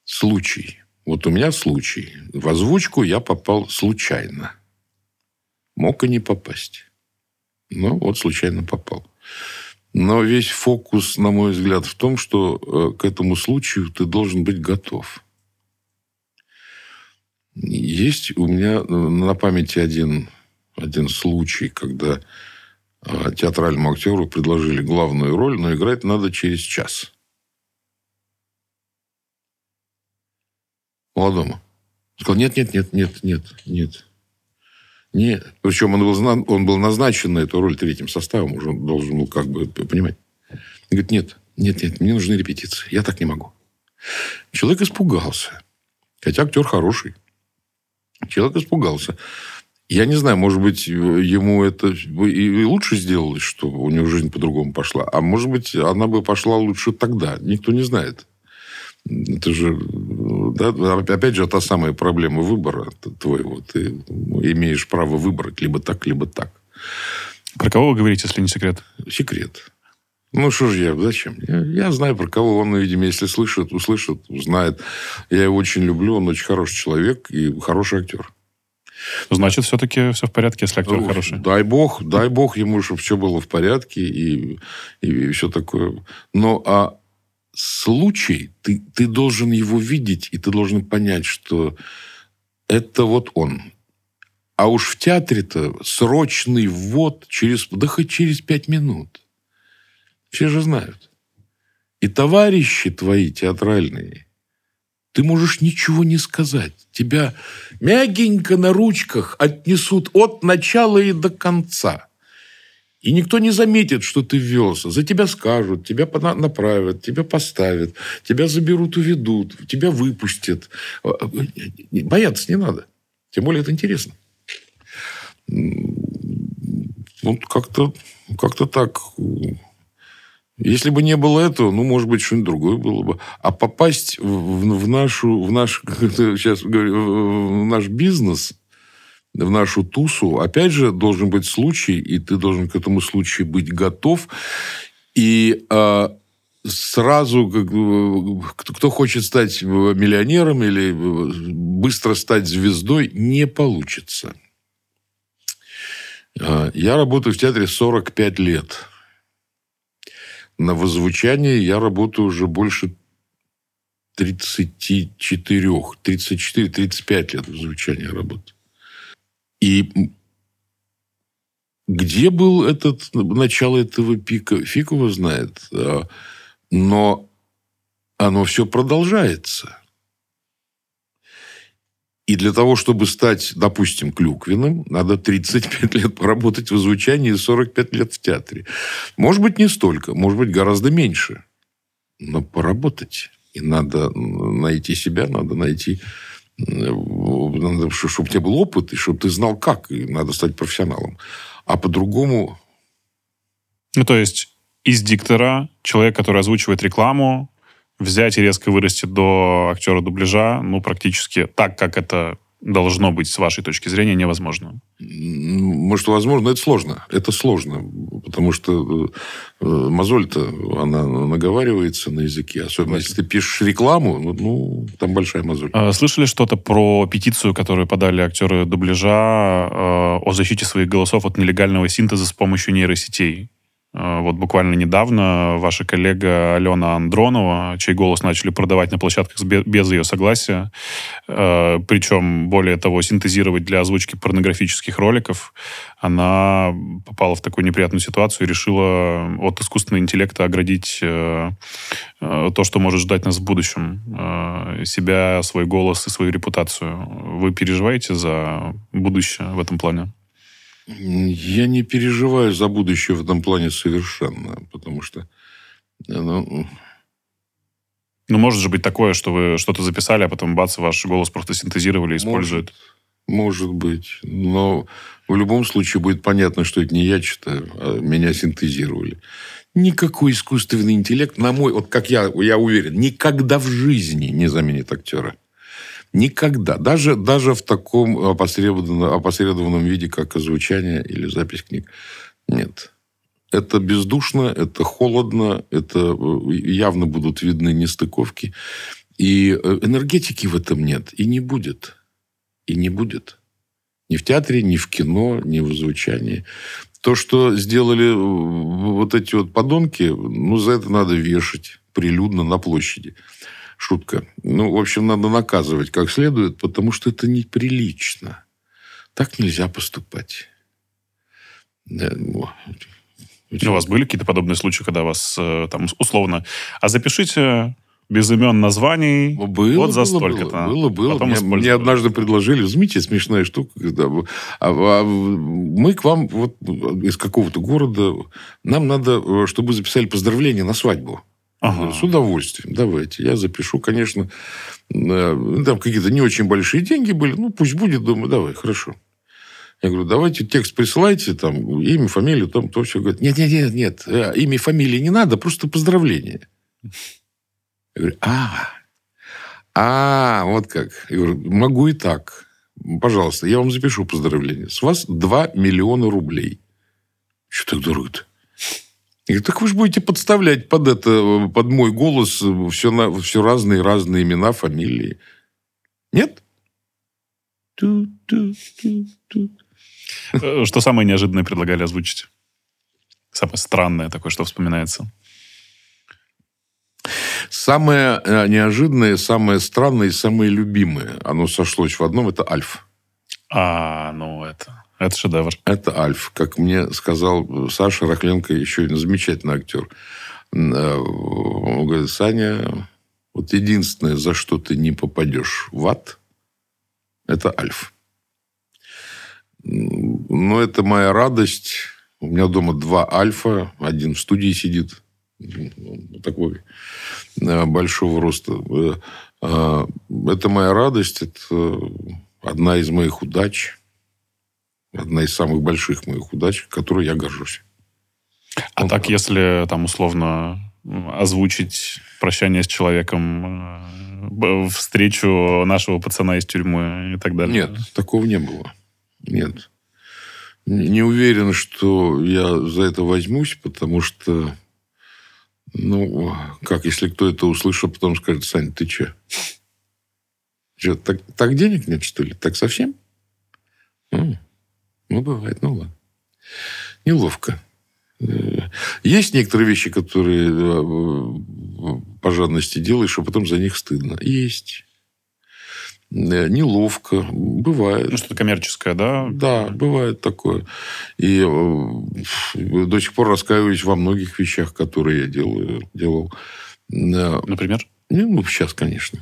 Случай. Вот у меня случай. В озвучку я попал случайно. Мог и не попасть. Но вот случайно попал. Но весь фокус, на мой взгляд, в том, что э, к этому случаю ты должен быть готов. Есть у меня э, на памяти один, один случай, когда театральному актеру предложили главную роль, но играть надо через час. Молодому. Сказал, нет, нет, нет, нет, нет, нет. Нет. Причем он был, он был назначен на эту роль третьим составом, уже должен был как бы понимать. Он говорит, нет, нет, нет, мне нужны репетиции. Я так не могу. Человек испугался. Хотя актер хороший. Человек испугался. Я не знаю, может быть, ему это и лучше сделалось, что у него жизнь по-другому пошла. А может быть, она бы пошла лучше тогда. Никто не знает. Это же, да, опять же, та самая проблема выбора твоего. Ты имеешь право выбрать либо так, либо так. Про кого вы говорите, если не секрет? Секрет. Ну, что же я, зачем? Я, я знаю, про кого он, видимо, если слышит, услышит, узнает. Я его очень люблю, он очень хороший человек и хороший актер. Значит, все-таки все в порядке, если актер ну, хороший. Дай бог, дай бог ему, чтобы все было в порядке и, и, и все такое. Но а случай, ты, ты должен его видеть, и ты должен понять, что это вот он. А уж в театре-то срочный ввод через, да хоть через пять минут. Все же знают. И товарищи твои театральные, ты можешь ничего не сказать. Тебя мягенько на ручках отнесут от начала и до конца. И никто не заметит, что ты ввелся. За тебя скажут, тебя направят, тебя поставят, тебя заберут, уведут, тебя выпустят. А, а, бояться не надо. Тем более это интересно. Вот как-то как так. Если бы не было этого, ну, может быть, что-нибудь другое было бы. А попасть в, в нашу, в наш, *laughs* сейчас говорю, в наш бизнес – в нашу тусу, опять же, должен быть случай, и ты должен к этому случаю быть готов. И э, сразу, кто хочет стать миллионером или быстро стать звездой, не получится. А, я работаю в театре 45 лет. На возвучании я работаю уже больше 34, 34-35 лет в звучании работаю. И где был этот начало этого пика, фиг его знает. А, но оно все продолжается. И для того, чтобы стать, допустим, клюквиным, надо 35 лет поработать в звучании и 45 лет в театре. Может быть, не столько, может быть, гораздо меньше. Но поработать. И надо найти себя, надо найти надо, чтобы у тебя был опыт, и чтобы ты знал, как, и надо стать профессионалом. А по-другому... Ну, то есть из диктора человек, который озвучивает рекламу, взять и резко вырасти до актера дубляжа, ну, практически так, как это должно быть, с вашей точки зрения, невозможно? Может, возможно, это сложно. Это сложно, потому что э, мозоль-то, она наговаривается на языке. Особенно, если ты пишешь рекламу, ну, ну там большая мозоль. А, слышали что-то про петицию, которую подали актеры дубляжа э, о защите своих голосов от нелегального синтеза с помощью нейросетей? Э, вот буквально недавно ваша коллега Алена Андронова, чей голос начали продавать на площадках без ее согласия, э, причем, более того, синтезировать для озвучки порнографических роликов, она попала в такую неприятную ситуацию и решила от искусственного интеллекта оградить э, то, что может ждать нас в будущем. Себя, свой голос и свою репутацию. Вы переживаете за будущее в этом плане? Я не переживаю за будущее в этом плане совершенно, потому что... Ну, ну, может же быть такое, что вы что-то записали, а потом бац, ваш голос просто синтезировали и используют. Может, может быть. Но в любом случае будет понятно, что это не я читаю, а меня синтезировали. Никакой искусственный интеллект, на мой, вот как я, я уверен, никогда в жизни не заменит актера. Никогда. Даже, даже в таком опосредованном, опосредованном виде, как озвучание или запись книг. Нет. Это бездушно, это холодно, это э, явно будут видны нестыковки. И э, энергетики в этом нет. И не будет. И не будет. Ни в театре, ни в кино, ни в звучании. То, что сделали э, вот эти вот подонки, ну, за это надо вешать прилюдно на площади. Шутка. Ну, в общем, надо наказывать как следует, потому что это неприлично. Так нельзя поступать. Да, ну, у вас были какие-то подобные случаи, когда вас э, там условно... А запишите без имен названий. Было, вот за было, столько-то. Было, было. было. Мне, мне однажды предложили, возьмите, смешная штука, когда а, а, мы к вам вот из какого-то города, нам надо, э, чтобы записали поздравления на свадьбу. Ага. С удовольствием. Давайте. Я запишу, конечно. Э, там какие-то не очень большие деньги были. Ну, пусть будет. Думаю, давай, хорошо. Я говорю, давайте текст присылайте, там, имя, фамилию, там, то все. Говорит, нет, нет, нет, нет, э, имя, фамилии не надо, просто поздравление. Я говорю, а, а, вот как. Я говорю, могу и так. Пожалуйста, я вам запишу поздравление. С вас 2 миллиона рублей. Что так дорого-то? Я говорю, так вы же будете подставлять под это, под мой голос все, на, все разные, разные имена, фамилии. Нет? Э, что самое неожиданное предлагали озвучить? Самое странное такое, что вспоминается? Самое э, неожиданное, самое странное и самое любимое, оно сошлось в одном, это Альф. А, ну это, это шедевр. Это Альф. Как мне сказал Саша Рахленко, еще один замечательный актер. Э, он говорит, Саня, вот единственное, за что ты не попадешь в ад, это Альф. Но это моя радость. У меня дома два Альфа. Один в студии сидит. Такой э, большого роста. Э, это моя радость. Это одна из моих удач. Одна из самых больших моих удач, которой я горжусь. А вот так, если там условно озвучить прощание с человеком, встречу нашего пацана из тюрьмы и так далее? Нет, такого не было. Нет. Не уверен, что я за это возьмусь, потому что, ну, как, если кто это услышал, потом скажет, Сань, ты че? Че, так, так денег нет, что ли? Так совсем? Ну, ну, бывает, ну ладно. Неловко. Э, есть некоторые вещи, которые э, по жадности делаешь, а потом за них стыдно. Есть. Э, неловко. Бывает. Ну, что-то коммерческое, да? Да, бывает такое. И до сих пор раскаиваюсь во многих вещах, которые я делаю, делал. Например? Ну, сейчас, конечно.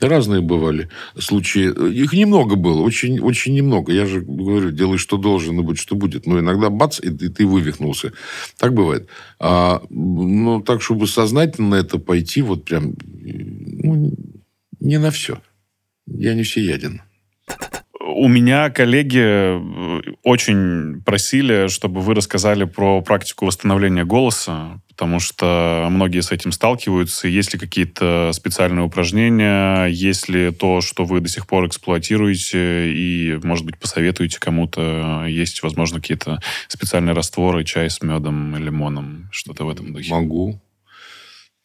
Разные бывали случаи. Их немного было, очень, очень немного. Я же говорю, делай, что должен, и будь, что будет. Но иногда бац, и, и ты вывихнулся. Так бывает. А, ну, так, чтобы сознательно на это пойти, вот прям, ну, не на все. Я не всеяден. У меня коллеги э, очень просили, чтобы вы рассказали про практику восстановления голоса, потому что многие с этим сталкиваются. Есть ли какие-то специальные упражнения, есть ли то, что вы до сих пор эксплуатируете, и, может быть, посоветуете кому-то, есть, возможно, какие-то специальные растворы, чай с медом, лимоном, что-то в этом духе? Могу.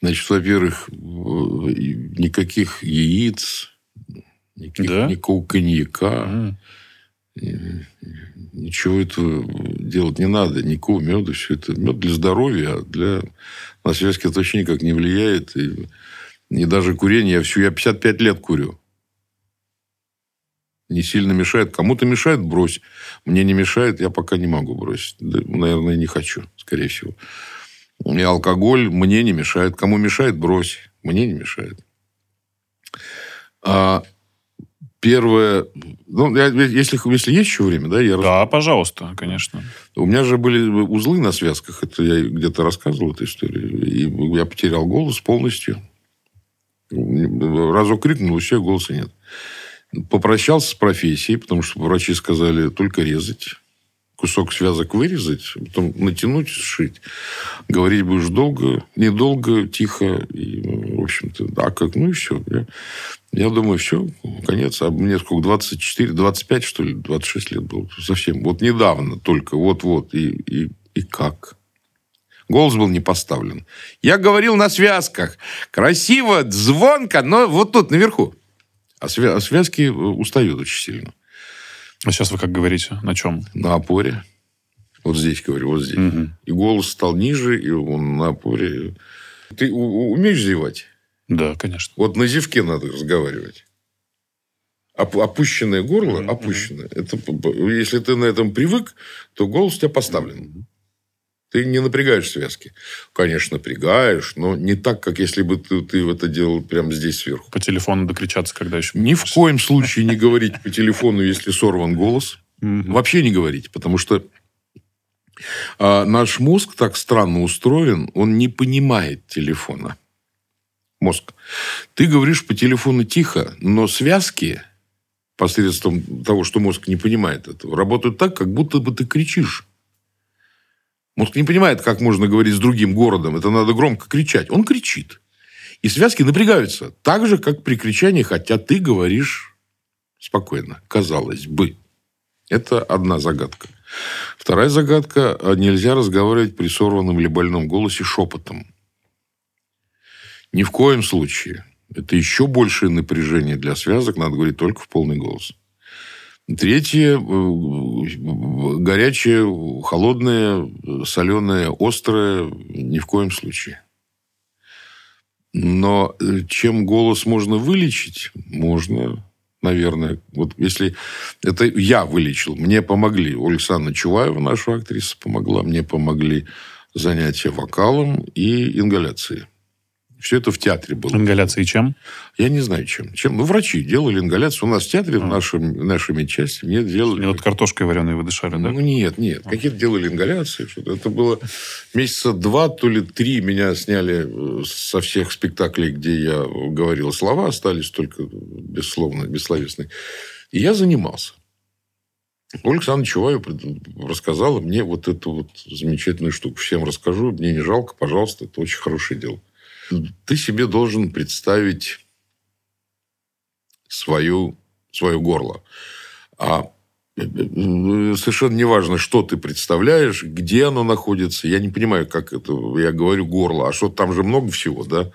Значит, во-первых, никаких яиц, Никаких, да? Никакого коньяка. Mm. Ничего этого делать не надо. Никакого меда. Все это мед для здоровья, а для... На связки это вообще никак не влияет. И, и даже курение. Я, всю, я 55 лет курю. Не сильно мешает. Кому-то мешает, брось. Мне не мешает, я пока не могу бросить. Да, наверное, не хочу, скорее всего. И алкоголь мне не мешает. Кому мешает, брось. Мне не мешает. А Первое, ну, я, если, если есть еще время, да, я Да, рас... пожалуйста, конечно. У меня же были узлы на связках, это я где-то рассказывал эту историю, и я потерял голос полностью. Разок крикнул, все, голоса нет. Попрощался с профессией, потому что врачи сказали только резать кусок связок вырезать, потом натянуть, сшить. Говорить будешь долго, недолго, тихо. И, в общем-то, а как? Ну и все. Я, я думаю, все, конец. А мне сколько, 24, 25, что ли, 26 лет было. Совсем. Вот недавно только, вот-вот. И, и, и как? Голос был не поставлен. Я говорил на связках. Красиво, звонко, но вот тут, наверху. А, а связки э, устают очень сильно. А сейчас вы как говорите? На чем? На опоре. Вот здесь, говорю, вот здесь. Мгм. И голос стал ниже, и он на опоре. Ты умеешь зевать? Да, конечно. Вот на зевке надо разговаривать. Оп- опущенное горло, опущенное. Это, если ты на этом привык, то голос у тебя поставлен. Ты не напрягаешь связки. Конечно, напрягаешь, но не так, как если бы ты, ты это делал прямо здесь сверху. По телефону докричаться, когда еще... Ни в коем случае не говорить по телефону, если сорван голос. Вообще не говорить, потому что а, наш мозг так странно устроен, он не понимает телефона. Мозг. Ты говоришь по телефону тихо, но связки посредством того, что мозг не понимает этого, работают так, как будто бы ты кричишь. Мозг не понимает, как можно говорить с другим городом. Это надо громко кричать. Он кричит. И связки напрягаются. Так же, как при кричании, хотя ты говоришь спокойно. Казалось бы. Это одна загадка. Вторая загадка. а Нельзя разговаривать при сорванном или больном голосе шепотом. Ни в коем случае. Это еще большее напряжение для связок. Надо говорить только в полный голос. Третье. э, Горячее, холодное, соленое, острое. Ни в коем случае. Но э, чем голос можно вылечить? Можно, наверное. Вот если это я вылечил, мне помогли. Ольга Александровна Чуваева, наша актриса, помогла. Мне помогли занятия вокалом и ингаляцией. Все это в театре было. Ингаляции чем? Я не знаю, чем. чем. Ну, врачи делали ингаляцию. У нас в театре, в нашем, нашей медчасти, мне делали... И вот картошкой вареной вы дышали, да? Ну, нет, нет. Какие-то делали ингаляции. Что-то. Это было месяца два, то ли три меня сняли э, со всех спектаклей, где я говорил слова. Остались только бессловно, бессловесные. И я занимался. Ольга Александровна Чуваева рассказала мне вот эту вот замечательную штуку. Всем расскажу. Мне не жалко, пожалуйста. Это очень хорошее дело. Ты себе должен представить свою, свое горло. А э, совершенно неважно, что ты представляешь, где оно находится. Я не понимаю, как это... Я говорю горло. А что, там же много всего, да?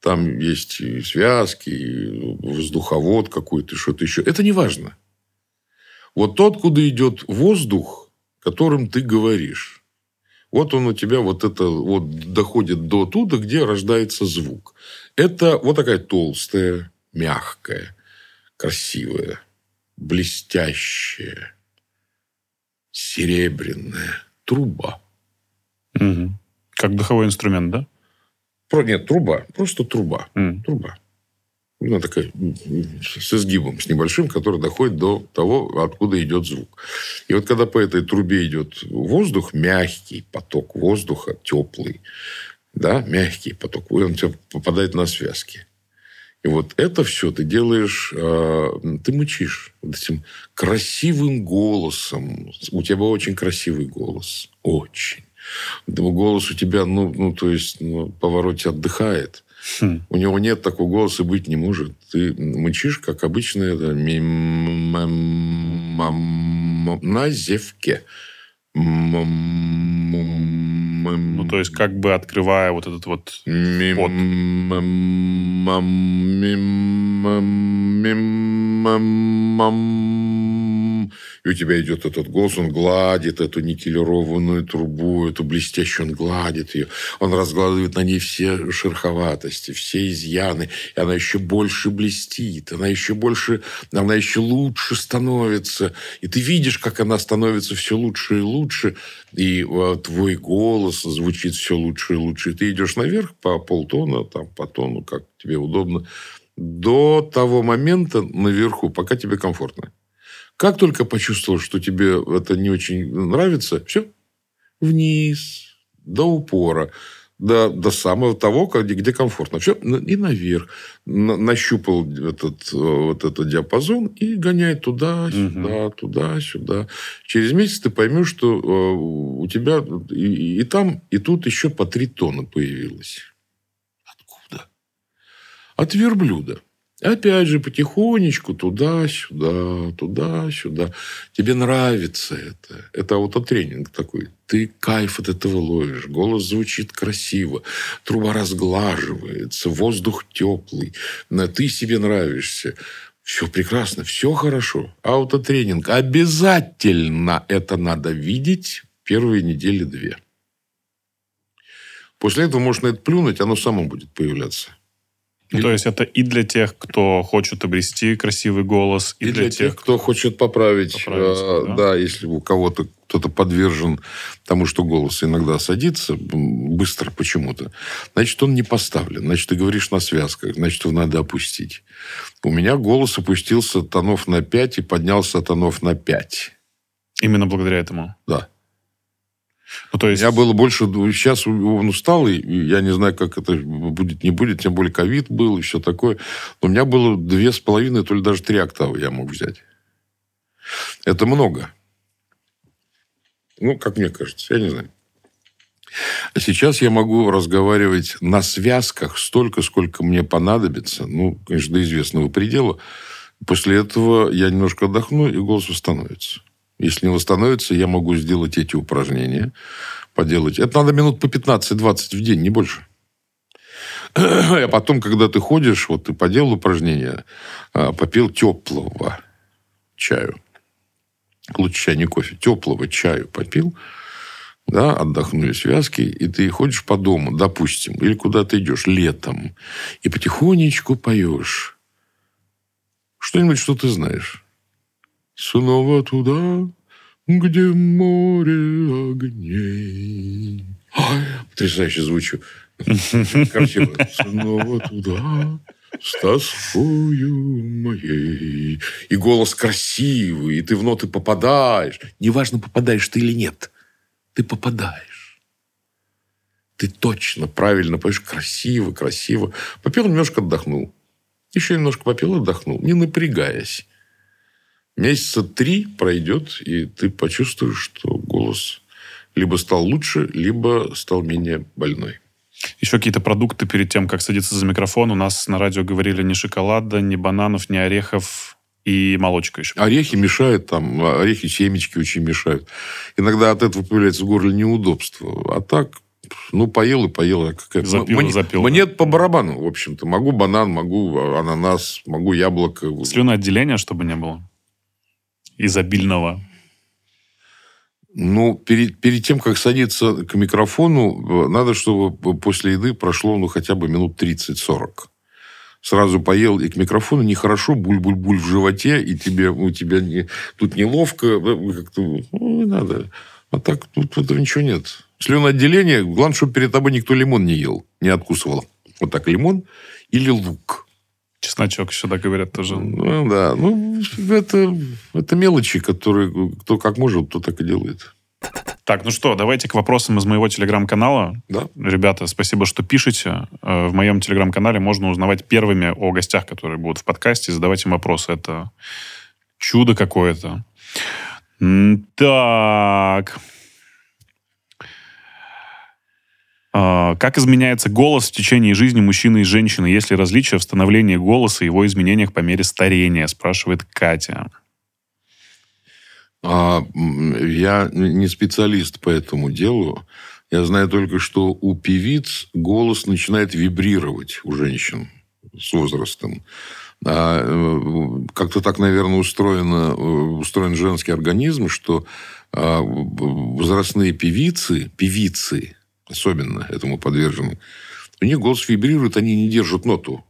Там есть и связки, и воздуховод какой-то, что-то еще. Это не важно. Вот то, откуда идет воздух, которым ты говоришь. Вот он у тебя вот это вот доходит до туда, где рождается звук. Это вот такая толстая, мягкая, красивая, блестящая, серебряная труба. Мгм. Как духовой инструмент, да? Про, нет, труба. Просто труба. М. Труба. Она такая с изгибом, с небольшим, который доходит до того, откуда идет звук. И вот когда по этой трубе идет воздух, мягкий поток воздуха, теплый, да, мягкий поток, он у тебя попадает на связки. И вот это все ты делаешь, э, ты мычишь вот этим красивым голосом. У тебя очень красивый голос. Очень. Голос у тебя, ну, ну то есть, ну, повороте отдыхает. Хм. У него нет такого голоса, быть не может. Ты мычишь, как обычно, это на зевке. М- м- Ну, то есть, как бы открывая вот этот вот... И у тебя идет этот голос, он гладит эту никелированную трубу, эту блестящую, он гладит ее. Он разгладывает на ней все шероховатости, все изъяны. И она еще больше блестит, она еще больше, она еще лучше становится. И ты видишь, как она становится все лучше и лучше. И э, твой голос звучит все лучше и лучше. И ты идешь наверх по полтона, там, по тону, как тебе удобно, до того момента наверху, пока тебе комфортно. Как только почувствовал, что тебе это не очень нравится, все, вниз, до упора, до, до самого того, где, где комфортно. Все, и наверх. На- нащупал этот, э, вот этот диапазон и гоняет туда-сюда, туда-сюда. Через месяц ты поймешь, что э, у тебя и, и там, и тут еще по три тона появилось. Откуда? От верблюда. Опять же, потихонечку туда-сюда, туда-сюда. Тебе нравится это. Это аутотренинг такой. Ты кайф от этого ловишь. Голос звучит красиво. Труба разглаживается. Воздух теплый. На Ты себе нравишься. Все прекрасно, все хорошо. Аутотренинг. Обязательно это надо видеть первые недели две. После этого можно это плюнуть, оно само будет появляться. Ну, то есть это и для тех, кто хочет обрести красивый голос, и, И для тех, кто хочет поправить, Поправить, э, да. да. если у кого-то кто-то подвержен тому, что голос иногда садится быстро почему-то, значит, он не поставлен. Значит, ты говоришь на связках, значит, его надо опустить. У меня голос опустился тонов на 5 и поднялся тонов на 5. Именно благодаря этому. Да. Ну, то есть... меня было больше... Сейчас он усталый, и я не знаю, как это будет, не будет, тем более ковид был и все такое. Но у меня было две с половиной, то ли даже три октавы я мог взять. Это много. Ну, как мне кажется, я не знаю. А сейчас я могу разговаривать на связках столько, сколько мне понадобится. Ну, конечно, до известного предела. После этого я немножко отдохну, и голос восстановится. Если не восстановится, я могу сделать эти упражнения, поделать. Это надо минут по 15-20 в день, не больше. А потом, когда ты ходишь, вот ты поделал упражнения, а, попил теплого чаю. Лучше чай, не кофе. Теплого чаю попил, да, отдохнули связки, и ты ходишь по дому, допустим, или куда ты идешь летом, и потихонечку поешь. Что-нибудь, что ты знаешь. Снова туда, где море огней. Ай, потрясающе звучу. Красиво. Снова туда, с тоскою моей. И голос красивый, и ты в ноты попадаешь. Неважно, попадаешь ты или нет. Ты попадаешь. Ты точно, правильно поешь. Красиво, красиво. Попел, немножко отдохнул. Еще немножко попил, отдохнул. Не напрягаясь. Месяца три пройдет, и ты почувствуешь, что голос либо стал лучше, либо стал менее больной. Еще какие-то продукты перед тем, как садиться за микрофон. У нас на радио говорили ни шоколада, ни бананов, ни орехов и молочка еще. Орехи мешают, там, орехи, семечки очень мешают. Иногда от этого появляется в горле неудобство. А так, ну, поел и поел. А какая- Запил мне, запил, Мне по барабану, в общем-то. Могу банан, могу ананас, могу яблоко. Слюноотделения, чтобы не было. Изобильного. Ну, перед, перед тем, как садиться к микрофону, э, надо, чтобы после еды прошло, ну, хотя бы минут 30-40. Сразу поел и к микрофону нехорошо, буль-буль-буль в животе, и тебе, у тебя не, тут неловко, э, как-то, ну, не надо. А так тут, тут ничего нет. Слюноотделение, главное, чтобы перед тобой никто лимон не ел, не откусывал. Вот так лимон или лук. Чесночок еще, да, говорят тоже. Ну, да. Ну, это, это мелочи, которые кто как может, то так и делает. Так, ну что, давайте к вопросам из моего телеграм-канала. Да. Ребята, спасибо, что пишете. Э, В моем телеграм-канале можно узнавать первыми о гостях, которые будут в подкасте, задавать им вопросы. Это чудо какое-то. Так. А, Как изменяется голос в течение жизни мужчины и женщины? Есть ли различия в становлении голоса и его изменениях по мере старения? Спрашивает Катя. А, я не специалист по этому делу. Я знаю только, что у певиц голос начинает вибрировать у женщин с возрастом. А, э, как-то так, наверное, устроено, э, устроен женский организм, что а, возрастные певицы, певицы особенно этому подвержены, у них голос вибрирует, они не держат ноту.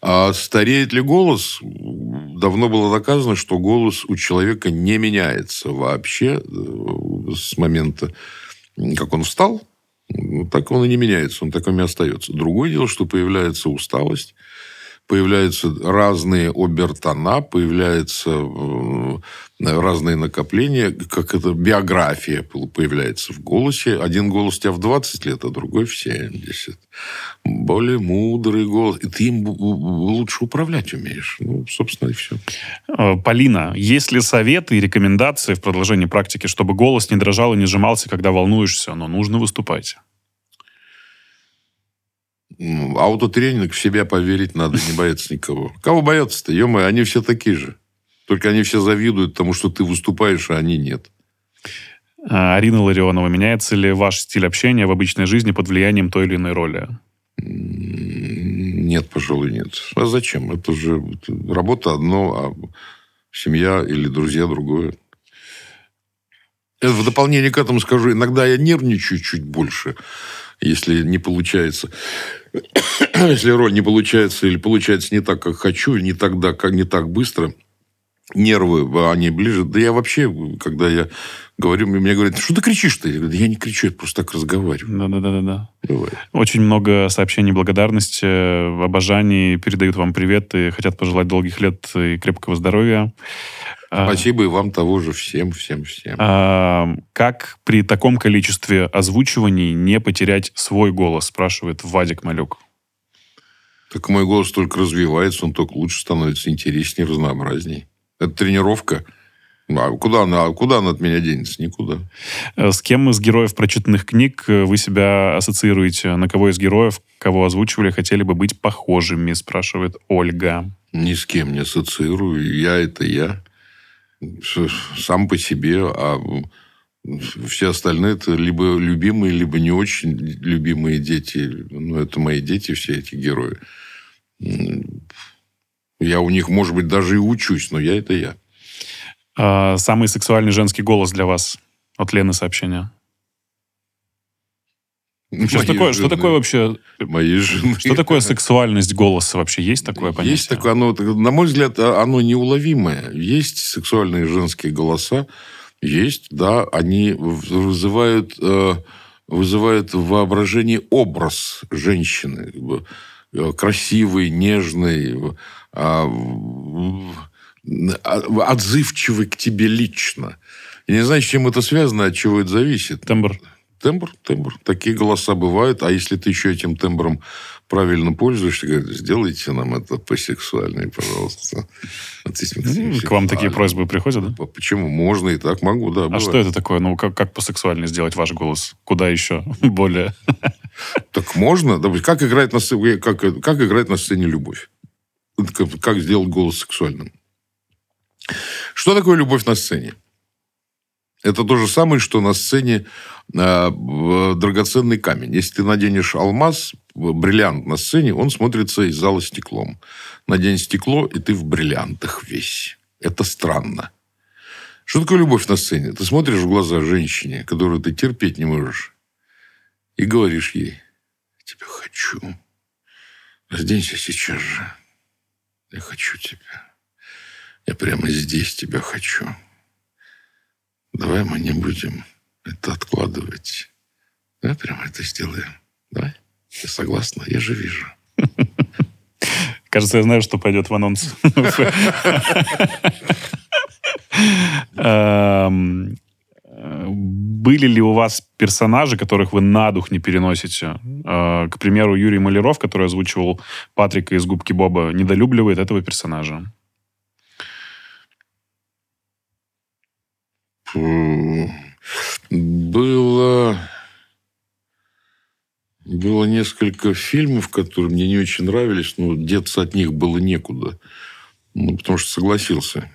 А стареет ли голос? Давно было доказано, что голос у человека не меняется вообще э, с момента, как он встал, так он и не меняется, он таким и остается. Другое дело, что появляется усталость, появляются разные обертона, появляются э, разные накопления, как это биография появляется в голосе. Один голос у тебя в 20 лет, а другой в 70. Более мудрый голос. И ты им лучше управлять умеешь. Ну, собственно, и все. Э, Полина, есть ли советы и рекомендации в продолжении практики, чтобы голос не дрожал и не сжимался, когда волнуешься, но нужно выступать? Аутотренинг в себя поверить надо, не бояться никого. Кого бояться-то? ё они все такие же. Только они все завидуют тому, что ты выступаешь, а они нет. А, Арина Ларионова, меняется ли ваш стиль общения в обычной жизни под влиянием той или иной роли? Нет, пожалуй, нет. А зачем? Это же работа одно, а семья или друзья другое. Это в дополнение к этому скажу, иногда я нервничаю чуть больше, если не получается. *coughs* если роль не получается или получается не так, как хочу, не тогда, как не так быстро, нервы, они ближе. Да я вообще, когда я говорю, мне говорят, что ты кричишь-то? Я говорю, да я не кричу, я просто так разговариваю. Да-да-да-да. Бывает. Очень много сообщений благодарности, обожаний, передают вам привет и хотят пожелать долгих лет и крепкого здоровья. А, Спасибо и вам того же всем, всем, всем. а, как при таком количестве озвучиваний не потерять свой голос, спрашивает Вадик Малюк. Так мой голос только развивается, он только лучше становится, интереснее, разнообразней. Это тренировка. А куда она, куда она от меня денется? Никуда. Э, С кем из героев прочитанных книг э, вы себя ассоциируете? На кого из героев, кого озвучивали, хотели бы быть похожими, спрашивает Ольга. Ни с кем не ассоциирую. Я – это я. Сам по себе. А все остальные – это либо любимые, либо не очень любимые дети. Ну, это мои дети, все эти герои. Я у них, может быть, даже и учусь, но я – это я. А, Самый сексуальный женский голос для вас? От Лены сообщение. Что, Моей такое, что жены. такое вообще? Моей жены. Что такое сексуальность голоса вообще? Есть такое понятие? Есть такое, оно, на мой взгляд, а, оно неуловимое. Есть сексуальные женские голоса, есть, да, они вызывают, э, вызывают в воображении образ женщины. э, Красивый, нежный, э, а, а, отзывчивый к тебе лично. Я не знаю, с чем это связано, от чего это зависит. Тембр. Тембр, тембр. Такие голоса бывают. А если ты еще этим тембром правильно пользуешься, говорят, сделайте нам это посексуальнее, пожалуйста. М, К вам такие просьбы приходят, да? Почему? Можно и так могу, да. А бывает. что это такое? Ну, как, как посексуальнее сделать ваш голос? Куда еще *laughs* более? Так можно? Как, играет на сцене, как, как играет на сцене любовь? Как сделать голос сексуальным? Что такое любовь на сцене? Это то же самое, что на сцене э, в- драгоценный камень. Если ты наденешь алмаз, в- бриллиант на сцене, он смотрится из зала стеклом. Надень стекло, и ты в бриллиантах весь. Это странно. Что такое любовь на сцене? Ты смотришь в глаза женщине, которую ты терпеть не можешь, и говоришь ей, тебя хочу. Разденься сейчас же. Я хочу тебя. Я прямо здесь тебя хочу. Давай мы не будем это откладывать. Давай прямо это сделаем. Давай. Я согласна, я же вижу. *laughs* Кажется, я знаю, что пойдет в анонс. *laughs* Эм, Были ли у вас персонажи, которых вы на дух не переносите? Э, К примеру, Юрий Маляров, который озвучивал Патрика из «Губки Боба», недолюбливает этого персонажа. Было... Было несколько фильмов, которые мне не очень нравились, но деться от них было некуда. Ну, потому что согласился.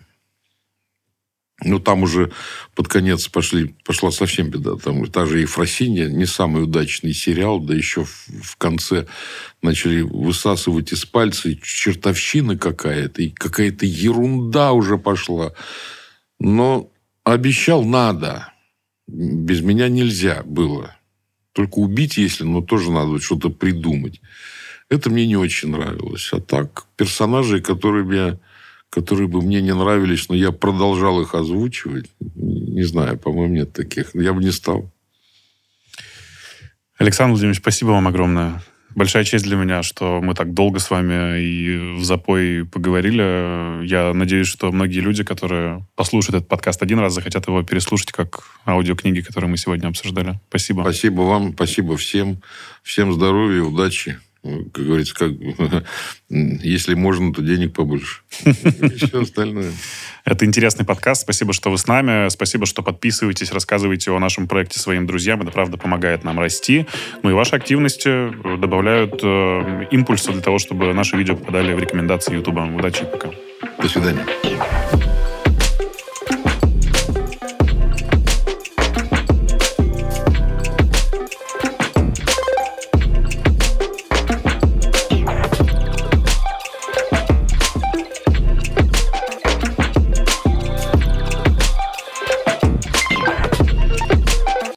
Ну, там уже под конец пошли, пошла совсем беда. Там та же Ефросинья, не самый удачный сериал, да еще в, в конце начали высасывать из пальца чертовщина какая-то, и какая-то ерунда уже пошла. Но обещал надо. Без меня нельзя было. Только убить, если, но тоже надо что-то придумать. Это мне не очень нравилось. А так, персонажи, которые, мне, которые бы мне не нравились, но я продолжал их озвучивать, не знаю, по-моему, нет таких. Я бы не стал. Александр Владимирович, спасибо вам огромное. Большая честь для меня, что мы так долго с вами и в запой поговорили. Я надеюсь, что многие люди, которые послушают этот подкаст один раз, захотят его переслушать как аудиокниги, которые мы сегодня обсуждали. Спасибо. Спасибо вам, спасибо всем. Всем здоровья, удачи. Как говорится, как, *laughs* если можно, то денег побольше. И все остальное. Это интересный подкаст. Спасибо, что вы с нами. Спасибо, что подписываетесь, рассказываете о нашем проекте своим друзьям. Это, правда, помогает нам расти. Ну и ваши активности добавляют э, импульса для того, чтобы наши видео попадали в рекомендации YouTube. Удачи и пока. До свидания.